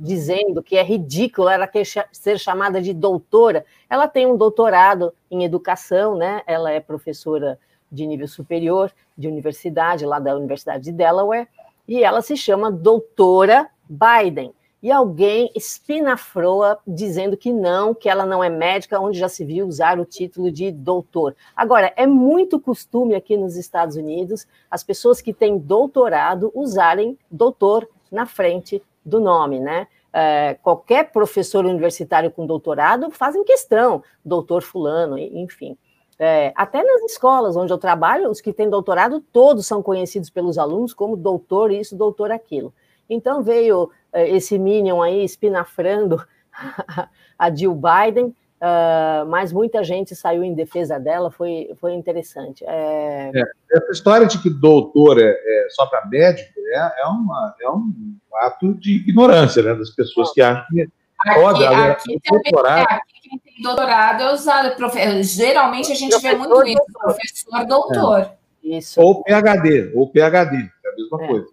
dizendo que é ridículo ela quer ser chamada de doutora. Ela tem um doutorado em educação, né? Ela é professora de nível superior de universidade, lá da Universidade de Delaware, e ela se chama doutora Biden. E alguém espinafroa dizendo que não, que ela não é médica, onde já se viu usar o título de doutor. Agora, é muito costume aqui nos Estados Unidos as pessoas que têm doutorado usarem doutor na frente do nome, né? É, qualquer professor universitário com doutorado fazem questão, doutor fulano, enfim. É, até nas escolas onde eu trabalho, os que têm doutorado, todos são conhecidos pelos alunos como doutor isso, doutor aquilo. Então veio é, esse Minion aí espinafrando a Jill Biden, Uh, mas muita gente saiu em defesa dela, foi, foi interessante. É... É, essa história de que doutor é, é só para médico é, é, uma, é um ato de ignorância né, das pessoas que acham que. Aqui, Óbvio, aqui, também, doutorado... aqui quem tem doutorado é usado. Profe... Geralmente a gente professor, vê muito isso, professor doutor. Isso. Ou PHD, ou PHD, é a mesma coisa.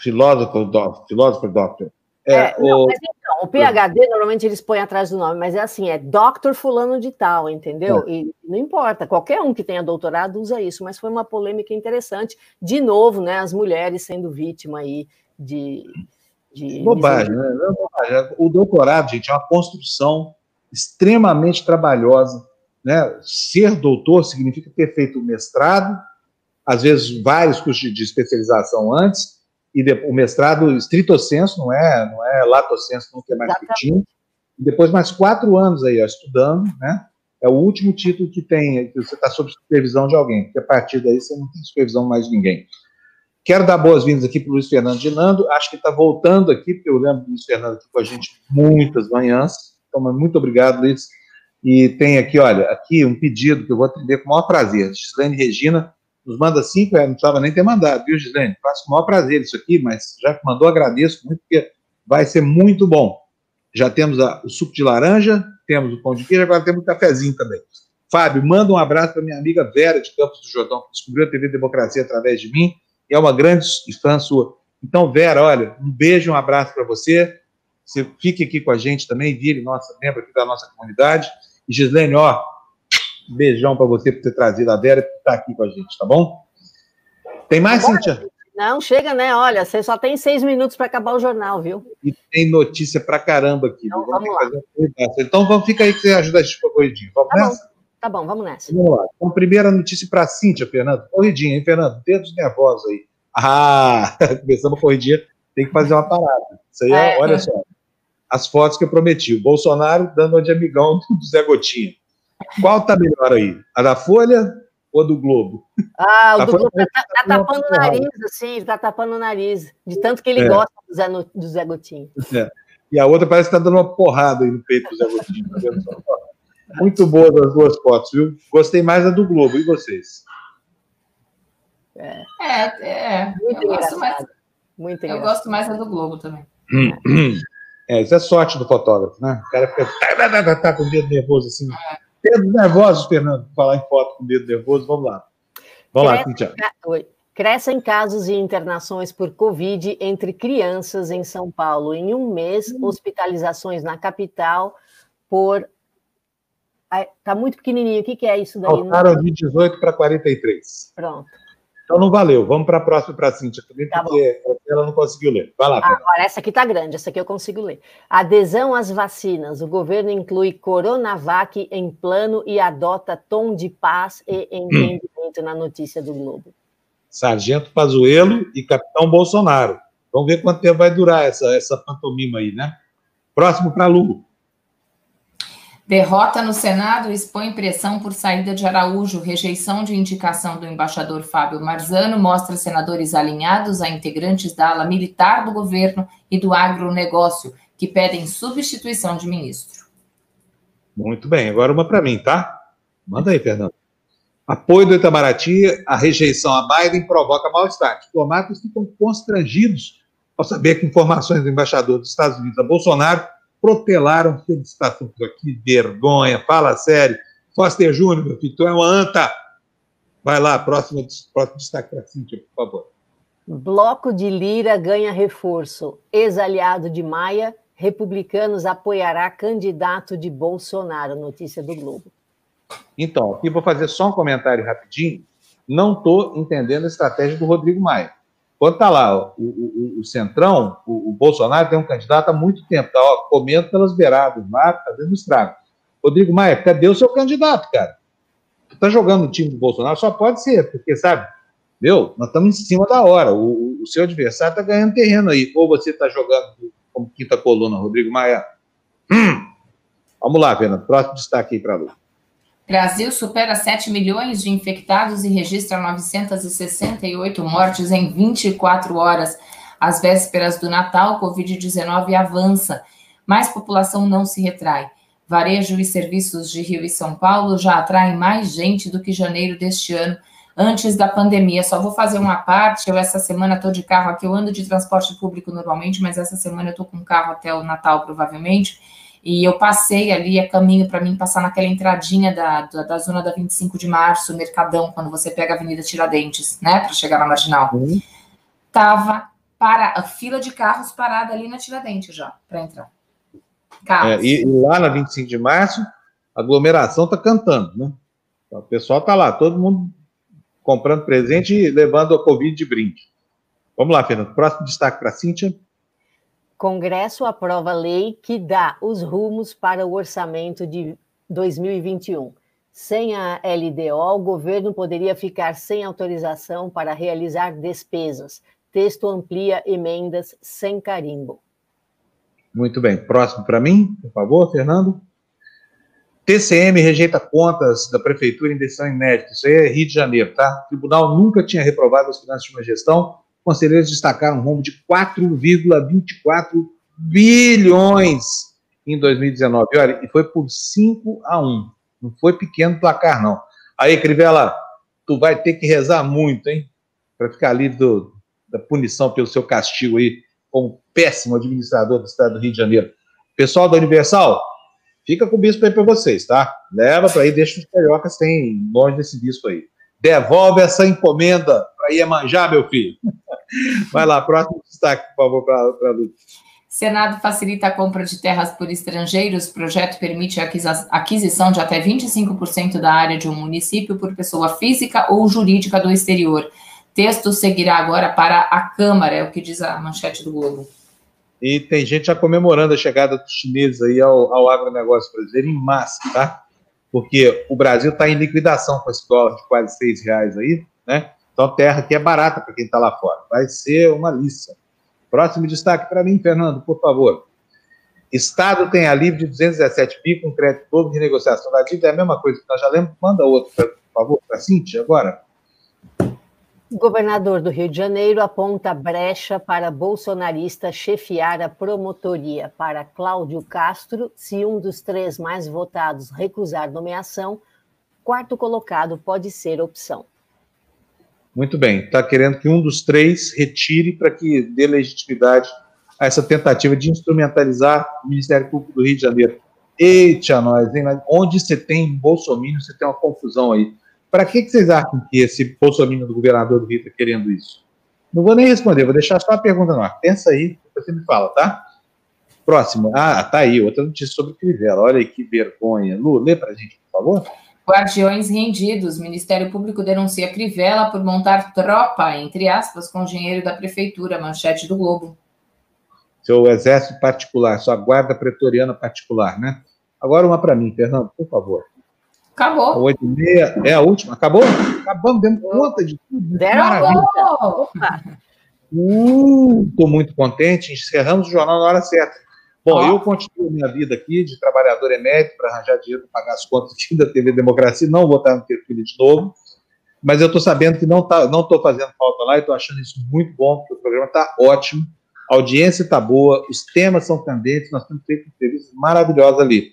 Filósofo, do, filósofo, doctor. É, não, o... Mas então, o PHD normalmente eles põem atrás do nome, mas é assim, é Dr. Fulano de Tal, entendeu? É. E não importa, qualquer um que tenha doutorado usa isso, mas foi uma polêmica interessante. De novo, né, as mulheres sendo vítima aí de. de bobagem, né? É o doutorado, gente, é uma construção extremamente trabalhosa. Né? Ser doutor significa ter feito mestrado, às vezes vários cursos de especialização antes, e o mestrado estrito senso, não é, não é lato senso, não é mais curtinho. E depois mais quatro anos aí, ó, estudando, né? É o último título que tem, que você está sob supervisão de alguém, porque a partir daí você não tem supervisão mais de ninguém. Quero dar boas-vindas aqui para o Luiz Fernando de Nando, acho que está voltando aqui, porque eu lembro do Luiz Fernando aqui com a gente muitas manhãs, então muito obrigado, Luiz. E tem aqui, olha, aqui um pedido que eu vou atender com o maior prazer, Gislaine Regina, nos manda cinco, é, não precisava nem ter mandado, viu, Gislene? Faço com o maior prazer isso aqui, mas já que mandou, agradeço muito, porque vai ser muito bom. Já temos a, o suco de laranja, temos o pão de queijo, agora temos o cafezinho também. Fábio, manda um abraço para minha amiga Vera de Campos do Jordão, que descobriu a TV Democracia através de mim, e é uma grande fã sua. Então, Vera, olha, um beijo, um abraço para você. Você fique aqui com a gente também, vire nossa membro aqui da nossa comunidade. E Gislene, ó, Beijão para você por ter trazido a Vera e por estar aqui com a gente, tá bom? Tem mais, Bora. Cíntia? Não, chega, né? Olha, você só tem seis minutos para acabar o jornal, viu? E tem notícia para caramba aqui. Então, vamos, vamos lá. então vamos, fica aí que você ajuda a gente corridinho. Vamos tá nessa? Bom. Tá bom, vamos nessa. Vamos lá. Então, primeira notícia para Cíntia, Fernando. Corridinha, hein, Fernando? Dedos nervosos aí. Ah, começamos a corridinha, tem que fazer uma parada. Isso aí, é, olha só. As fotos que eu prometi. O Bolsonaro dando uma de amigão do Zé Gotinha. Qual tá melhor aí? A da Folha ou a do Globo? Ah, o do Globo tá, tá, tá tapando o nariz, assim, tá tapando o nariz, de tanto que ele é. gosta do Zé, do Zé Gotinho. É. E a outra parece que tá dando uma porrada aí no peito do Zé Gotinho. Tá Muito boa as duas fotos, viu? Gostei mais da do Globo, e vocês? É, é. é. Muito eu gosto mais. Muito eu gosto mais da do Globo também. É, isso é sorte do fotógrafo, né? O cara fica tá, tá, tá, tá com o dedo nervoso assim. É. Dedos nervosos, Fernando, falar em foto com dedo nervoso, vamos lá. Vamos lá, Cintia. Oi. Crescem casos e internações por Covid entre crianças em São Paulo. Em um mês, hum. hospitalizações na capital por. Está muito pequenininho. O que, que é isso daí? Faltaram de 18 para 43. Pronto. Então não valeu. Vamos para a próxima para a Cíntia também, tá porque bom. ela não conseguiu ler. Vai lá, Agora, essa aqui está grande, essa aqui eu consigo ler. Adesão às vacinas. O governo inclui Coronavac em plano e adota tom de paz e entendimento hum. na notícia do Globo. Sargento Pazuello e Capitão Bolsonaro. Vamos ver quanto tempo vai durar essa, essa pantomima aí, né? Próximo para Lu. Derrota no Senado expõe pressão por saída de Araújo. Rejeição de indicação do embaixador Fábio Marzano mostra senadores alinhados a integrantes da ala militar do governo e do agronegócio, que pedem substituição de ministro. Muito bem, agora uma para mim, tá? Manda aí, Fernando. Apoio do Itamaraty, a rejeição a Biden provoca mal-estar. Diplomatas ficam constrangidos ao saber que informações do embaixador dos Estados Unidos a Bolsonaro protelaram felicitações aqui, vergonha, fala sério. Foster Júnior, meu filho, tu é uma anta. Vai lá, próximo, próximo destaque para a Cíntia, por favor. Bloco de Lira ganha reforço. Ex-aliado de Maia, republicanos apoiará candidato de Bolsonaro. Notícia do Globo. Então, aqui vou fazer só um comentário rapidinho. Não estou entendendo a estratégia do Rodrigo Maia. Quando está lá o, o, o Centrão, o, o, Bolsonaro tem um candidato há muito tempo, está comendo pelas beiradas, está fazendo estrago. Rodrigo Maia, cadê o seu candidato, cara? Está jogando no time do Bolsonaro, só pode ser, porque, sabe, meu, nós estamos em cima da hora. O, o seu adversário está ganhando terreno aí. Ou você está jogando como quinta coluna, Rodrigo Maia. Hum. Vamos lá, Fernando. Próximo destaque aí para a. Brasil supera 7 milhões de infectados e registra 968 mortes em 24 horas. Às vésperas do Natal, Covid-19 avança, mas população não se retrai. Varejo e serviços de Rio e São Paulo já atraem mais gente do que janeiro deste ano, antes da pandemia. Só vou fazer uma parte. Eu, essa semana, estou de carro aqui. Eu ando de transporte público normalmente, mas essa semana eu estou com carro até o Natal, provavelmente. E eu passei ali, é caminho para mim passar naquela entradinha da, da, da, zona da 25 de março, Mercadão, quando você pega a Avenida Tiradentes, né, para chegar na Marginal. Uhum. Tava para a fila de carros parada ali na Tiradentes já, para entrar. É, e, e, lá na 25 de março, a aglomeração tá cantando, né? Então, o pessoal tá lá, todo mundo comprando presente e levando a Covid de brinde. Vamos lá, Fernando. Próximo destaque para a Cíntia. Congresso aprova lei que dá os rumos para o orçamento de 2021. Sem a LDO, o governo poderia ficar sem autorização para realizar despesas. Texto amplia emendas sem carimbo. Muito bem. Próximo para mim, por favor, Fernando. TCM rejeita contas da prefeitura em decisão inédita. Isso aí é Rio de Janeiro, tá? O tribunal nunca tinha reprovado as finanças de uma gestão conselheiros destacaram um rombo de 4,24 bilhões em 2019. Olha, e foi por 5 a 1. Não foi pequeno placar, não. Aí, Crivella, tu vai ter que rezar muito, hein? Para ficar livre do, da punição pelo seu castigo aí, como péssimo administrador do estado do Rio de Janeiro. Pessoal da Universal, fica com o bispo aí para vocês, tá? Leva para aí, deixa os cariocas tem longe desse bispo aí. Devolve essa encomenda para Iemanjá, meu filho. Vai lá, próximo destaque, por favor, para a Lu. Senado facilita a compra de terras por estrangeiros. Projeto permite a aquisição de até 25% da área de um município por pessoa física ou jurídica do exterior. Texto seguirá agora para a Câmara, é o que diz a manchete do Globo. E tem gente já comemorando a chegada dos chineses aí ao, ao agronegócio brasileiro em massa, tá? Porque o Brasil está em liquidação com esse dólar de quase seis reais aí, né? Então, terra que é barata para quem está lá fora. Vai ser uma liça. Próximo destaque para mim, Fernando, por favor. Estado tem alívio de 217 bi com crédito todo de negociação da dívida. É a mesma coisa que nós já lemos. Manda outro, por favor, para a Cintia, agora. Governador do Rio de Janeiro aponta brecha para bolsonarista chefiar a promotoria. Para Cláudio Castro, se um dos três mais votados recusar nomeação, quarto colocado pode ser opção. Muito bem, está querendo que um dos três retire para que dê legitimidade a essa tentativa de instrumentalizar o Ministério Público do Rio de Janeiro. Eita, nós, hein? onde você tem Bolsonaro, você tem uma confusão aí. Para que, que vocês acham que esse Bolsonaro do governador do Rio está querendo isso? Não vou nem responder, vou deixar só a pergunta no ar. Pensa aí, você me fala, tá? Próximo. Ah, tá aí, outra notícia sobre Crivella. Olha aí que vergonha. Lu, lê para a gente, por favor. Guardiões rendidos. Ministério Público denuncia Crivella por montar tropa, entre aspas, com dinheiro da prefeitura. Manchete do Globo. Seu exército particular, sua guarda pretoriana particular, né? Agora uma para mim, Fernando, por favor. Acabou. Oito e meia, é a última. Acabou? Acabamos, demos conta de tudo. Deram Opa. Estou uh, muito contente. Encerramos o jornal na hora certa. Bom, eu continuo minha vida aqui de trabalhador emérito para arranjar dinheiro para pagar as contas aqui da TV Democracia. Não vou estar no Tertúlia de novo, mas eu estou sabendo que não tá, não estou fazendo falta lá e estou achando isso muito bom, porque o programa está ótimo, a audiência está boa, os temas são candentes, nós temos feito entrevistas maravilhosas ali.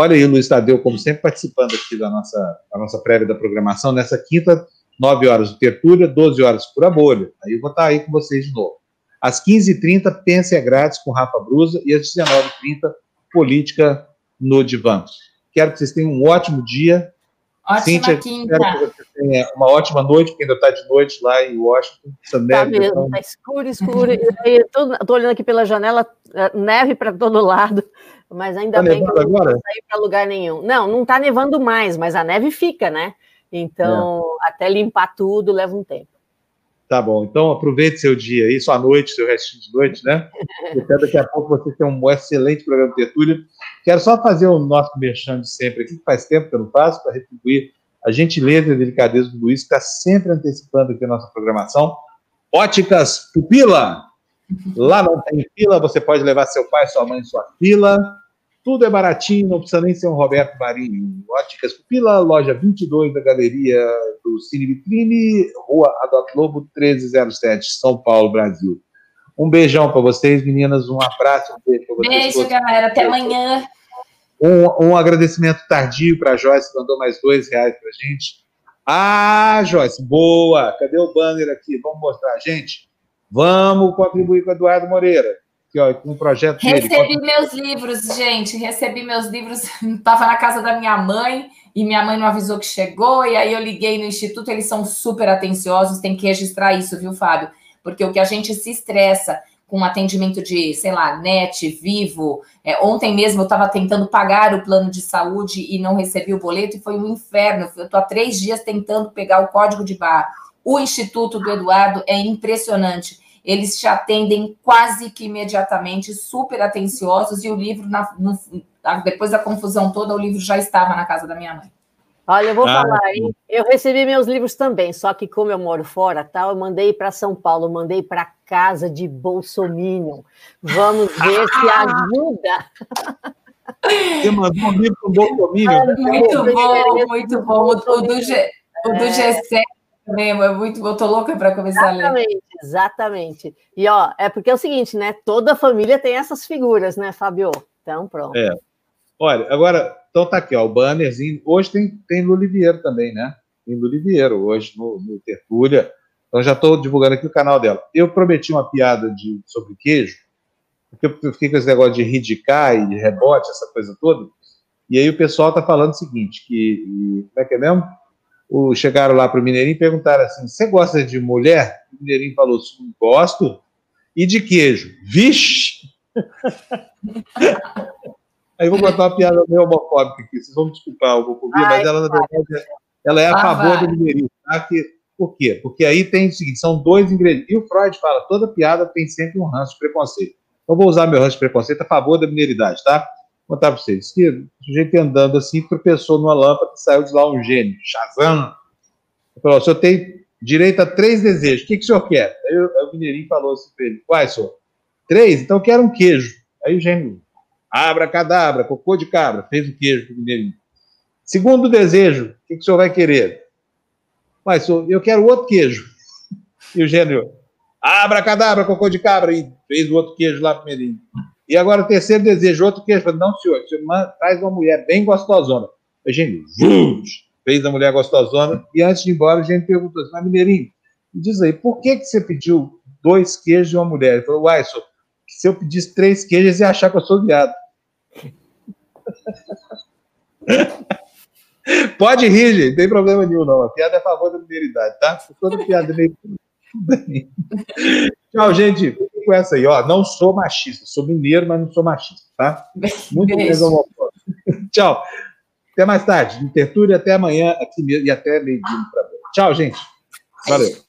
Olha aí o Luiz Tadeu, como sempre, participando aqui da nossa, da nossa prévia da programação, nessa quinta, 9 horas do Tertúlia, 12 horas Pura Bolha. Aí eu vou estar aí com vocês de novo. Às 15h30, Pense é Grátis com Rafa Brusa e às 19h30, Política no Divã. Quero que vocês tenham um ótimo dia. Ótima Cíntia, quinta. Tenha uma ótima noite, porque ainda está de noite lá em Washington. Está mesmo, está então... escuro, escuro. Estou olhando aqui pela janela, é, neve para todo lado. Mas ainda tá bem que não agora? sair para lugar nenhum. Não, não está nevando mais, mas a neve fica, né? Então, é. até limpar tudo leva um tempo. Tá bom, então aproveite seu dia aí, sua noite, seu restinho de noite, né? Até daqui a pouco você tem um excelente programa de tertúlia. Quero só fazer o nosso merchan de sempre aqui, que faz tempo que eu não faço, para retribuir a gentileza e a delicadeza do Luiz, está sempre antecipando aqui a nossa programação. Óticas Pupila, Lá não tem fila, você pode levar seu pai, sua mãe, sua fila. Tudo é baratinho, não precisa nem ser um Roberto Marinho. Óticas Pupila, loja 22 da Galeria do Cine Vitrine, Rua Adot Lobo 1307, São Paulo, Brasil. Um beijão para vocês, meninas. Um abraço. Um beijo para vocês. Beijo, todos. galera. Até amanhã. Um, um agradecimento tardio para a Joyce, que mandou mais dois reais para gente. Ah, Joyce, boa! Cadê o banner aqui? Vamos mostrar, gente. Vamos contribuir com o Eduardo Moreira, que ó, com um projeto Recebi dele. meus livros, gente. Recebi meus livros. Estava na casa da minha mãe e minha mãe não avisou que chegou. E aí eu liguei no instituto. Eles são super atenciosos. Tem que registrar isso, viu, Fábio? Porque o que a gente se estressa com atendimento de, sei lá, net, vivo. É, ontem mesmo eu estava tentando pagar o plano de saúde e não recebi o boleto e foi um inferno. Eu estou há três dias tentando pegar o código de barra. O Instituto do Eduardo é impressionante. Eles te atendem quase que imediatamente, super atenciosos, e o livro, na, no, depois da confusão toda, o livro já estava na casa da minha mãe. Olha, eu vou ah, falar, hein? Eu recebi meus livros também, só que como eu moro fora, tal, eu mandei para São Paulo, mandei para casa de Bolsominion. Vamos ver se ajuda. Você mandou um livro com Bolsominion? Muito bom, muito bom. O do, G, o do G7 mesmo, é muito bom, tô louca para começar exatamente, a ler. Exatamente, E ó, é porque é o seguinte, né? Toda família tem essas figuras, né, Fabio? Então, pronto. É. Olha, agora, então tá aqui, ó, o bannerzinho. Hoje tem, tem Luliviero também, né? Tem Luliviero hoje no, no Tertúlia. Então já estou divulgando aqui o canal dela. Eu prometi uma piada de, sobre queijo, porque eu fiquei com esse negócio de cá e de rebote, essa coisa toda. E aí o pessoal tá falando o seguinte, que. E, como é que é mesmo? o, chegaram lá para o Mineirinho e perguntaram assim: Você gosta de mulher? O Mineirinho falou: Gosto. E de queijo? Vixe! Aí vou botar uma piada meio homofóbica aqui, vocês vão me desculpar, homofobia, mas ela, na verdade, ela é a ah, favor vai. do Mineirinho. Tá? Que, por quê? Porque aí tem o seguinte: são dois ingredientes. E o Freud fala: toda piada tem sempre um ranço de preconceito. Então, vou usar meu ranço de preconceito a favor da mineiridade, tá? Vou contar para vocês. Que o sujeito andando assim, tropeçou numa lâmpada e saiu de lá um gênio. Shazam! Ele falou: o senhor tem direito a três desejos. O que, que o senhor quer? Aí, o mineirinho falou assim para ele: Quais, senhor? Três? Então eu quero um queijo. Aí o gênio, abra cadabra, cocô de cabra, fez o queijo o mineirinho. Segundo desejo, o que, que o senhor vai querer? Mas, eu quero outro queijo. E o gênio, abra cadabra, cocô de cabra, e fez o outro queijo lá para o mineirinho. E agora o terceiro desejo, outro queijo. Não, senhor, o senhor traz uma mulher bem gostosona. A gente fez a mulher gostosona, e antes de ir embora, a gente perguntou assim, mas Mineirinho, diz aí, por que, que você pediu dois queijos e uma mulher? Ele falou, uai, senhor, se eu pedisse três queijos, ia achar que eu sou viado. Pode rir, gente, não tem problema nenhum, não. A piada é a favor da mineiridade, tá? Toda piada meio. Tchau, gente. Fique com essa aí, ó. Não sou machista, sou mineiro, mas não sou machista, tá? Muito bem, Tchau. Até mais tarde. Interture até amanhã aqui mesmo e até meio-dia. Tchau, gente. Valeu.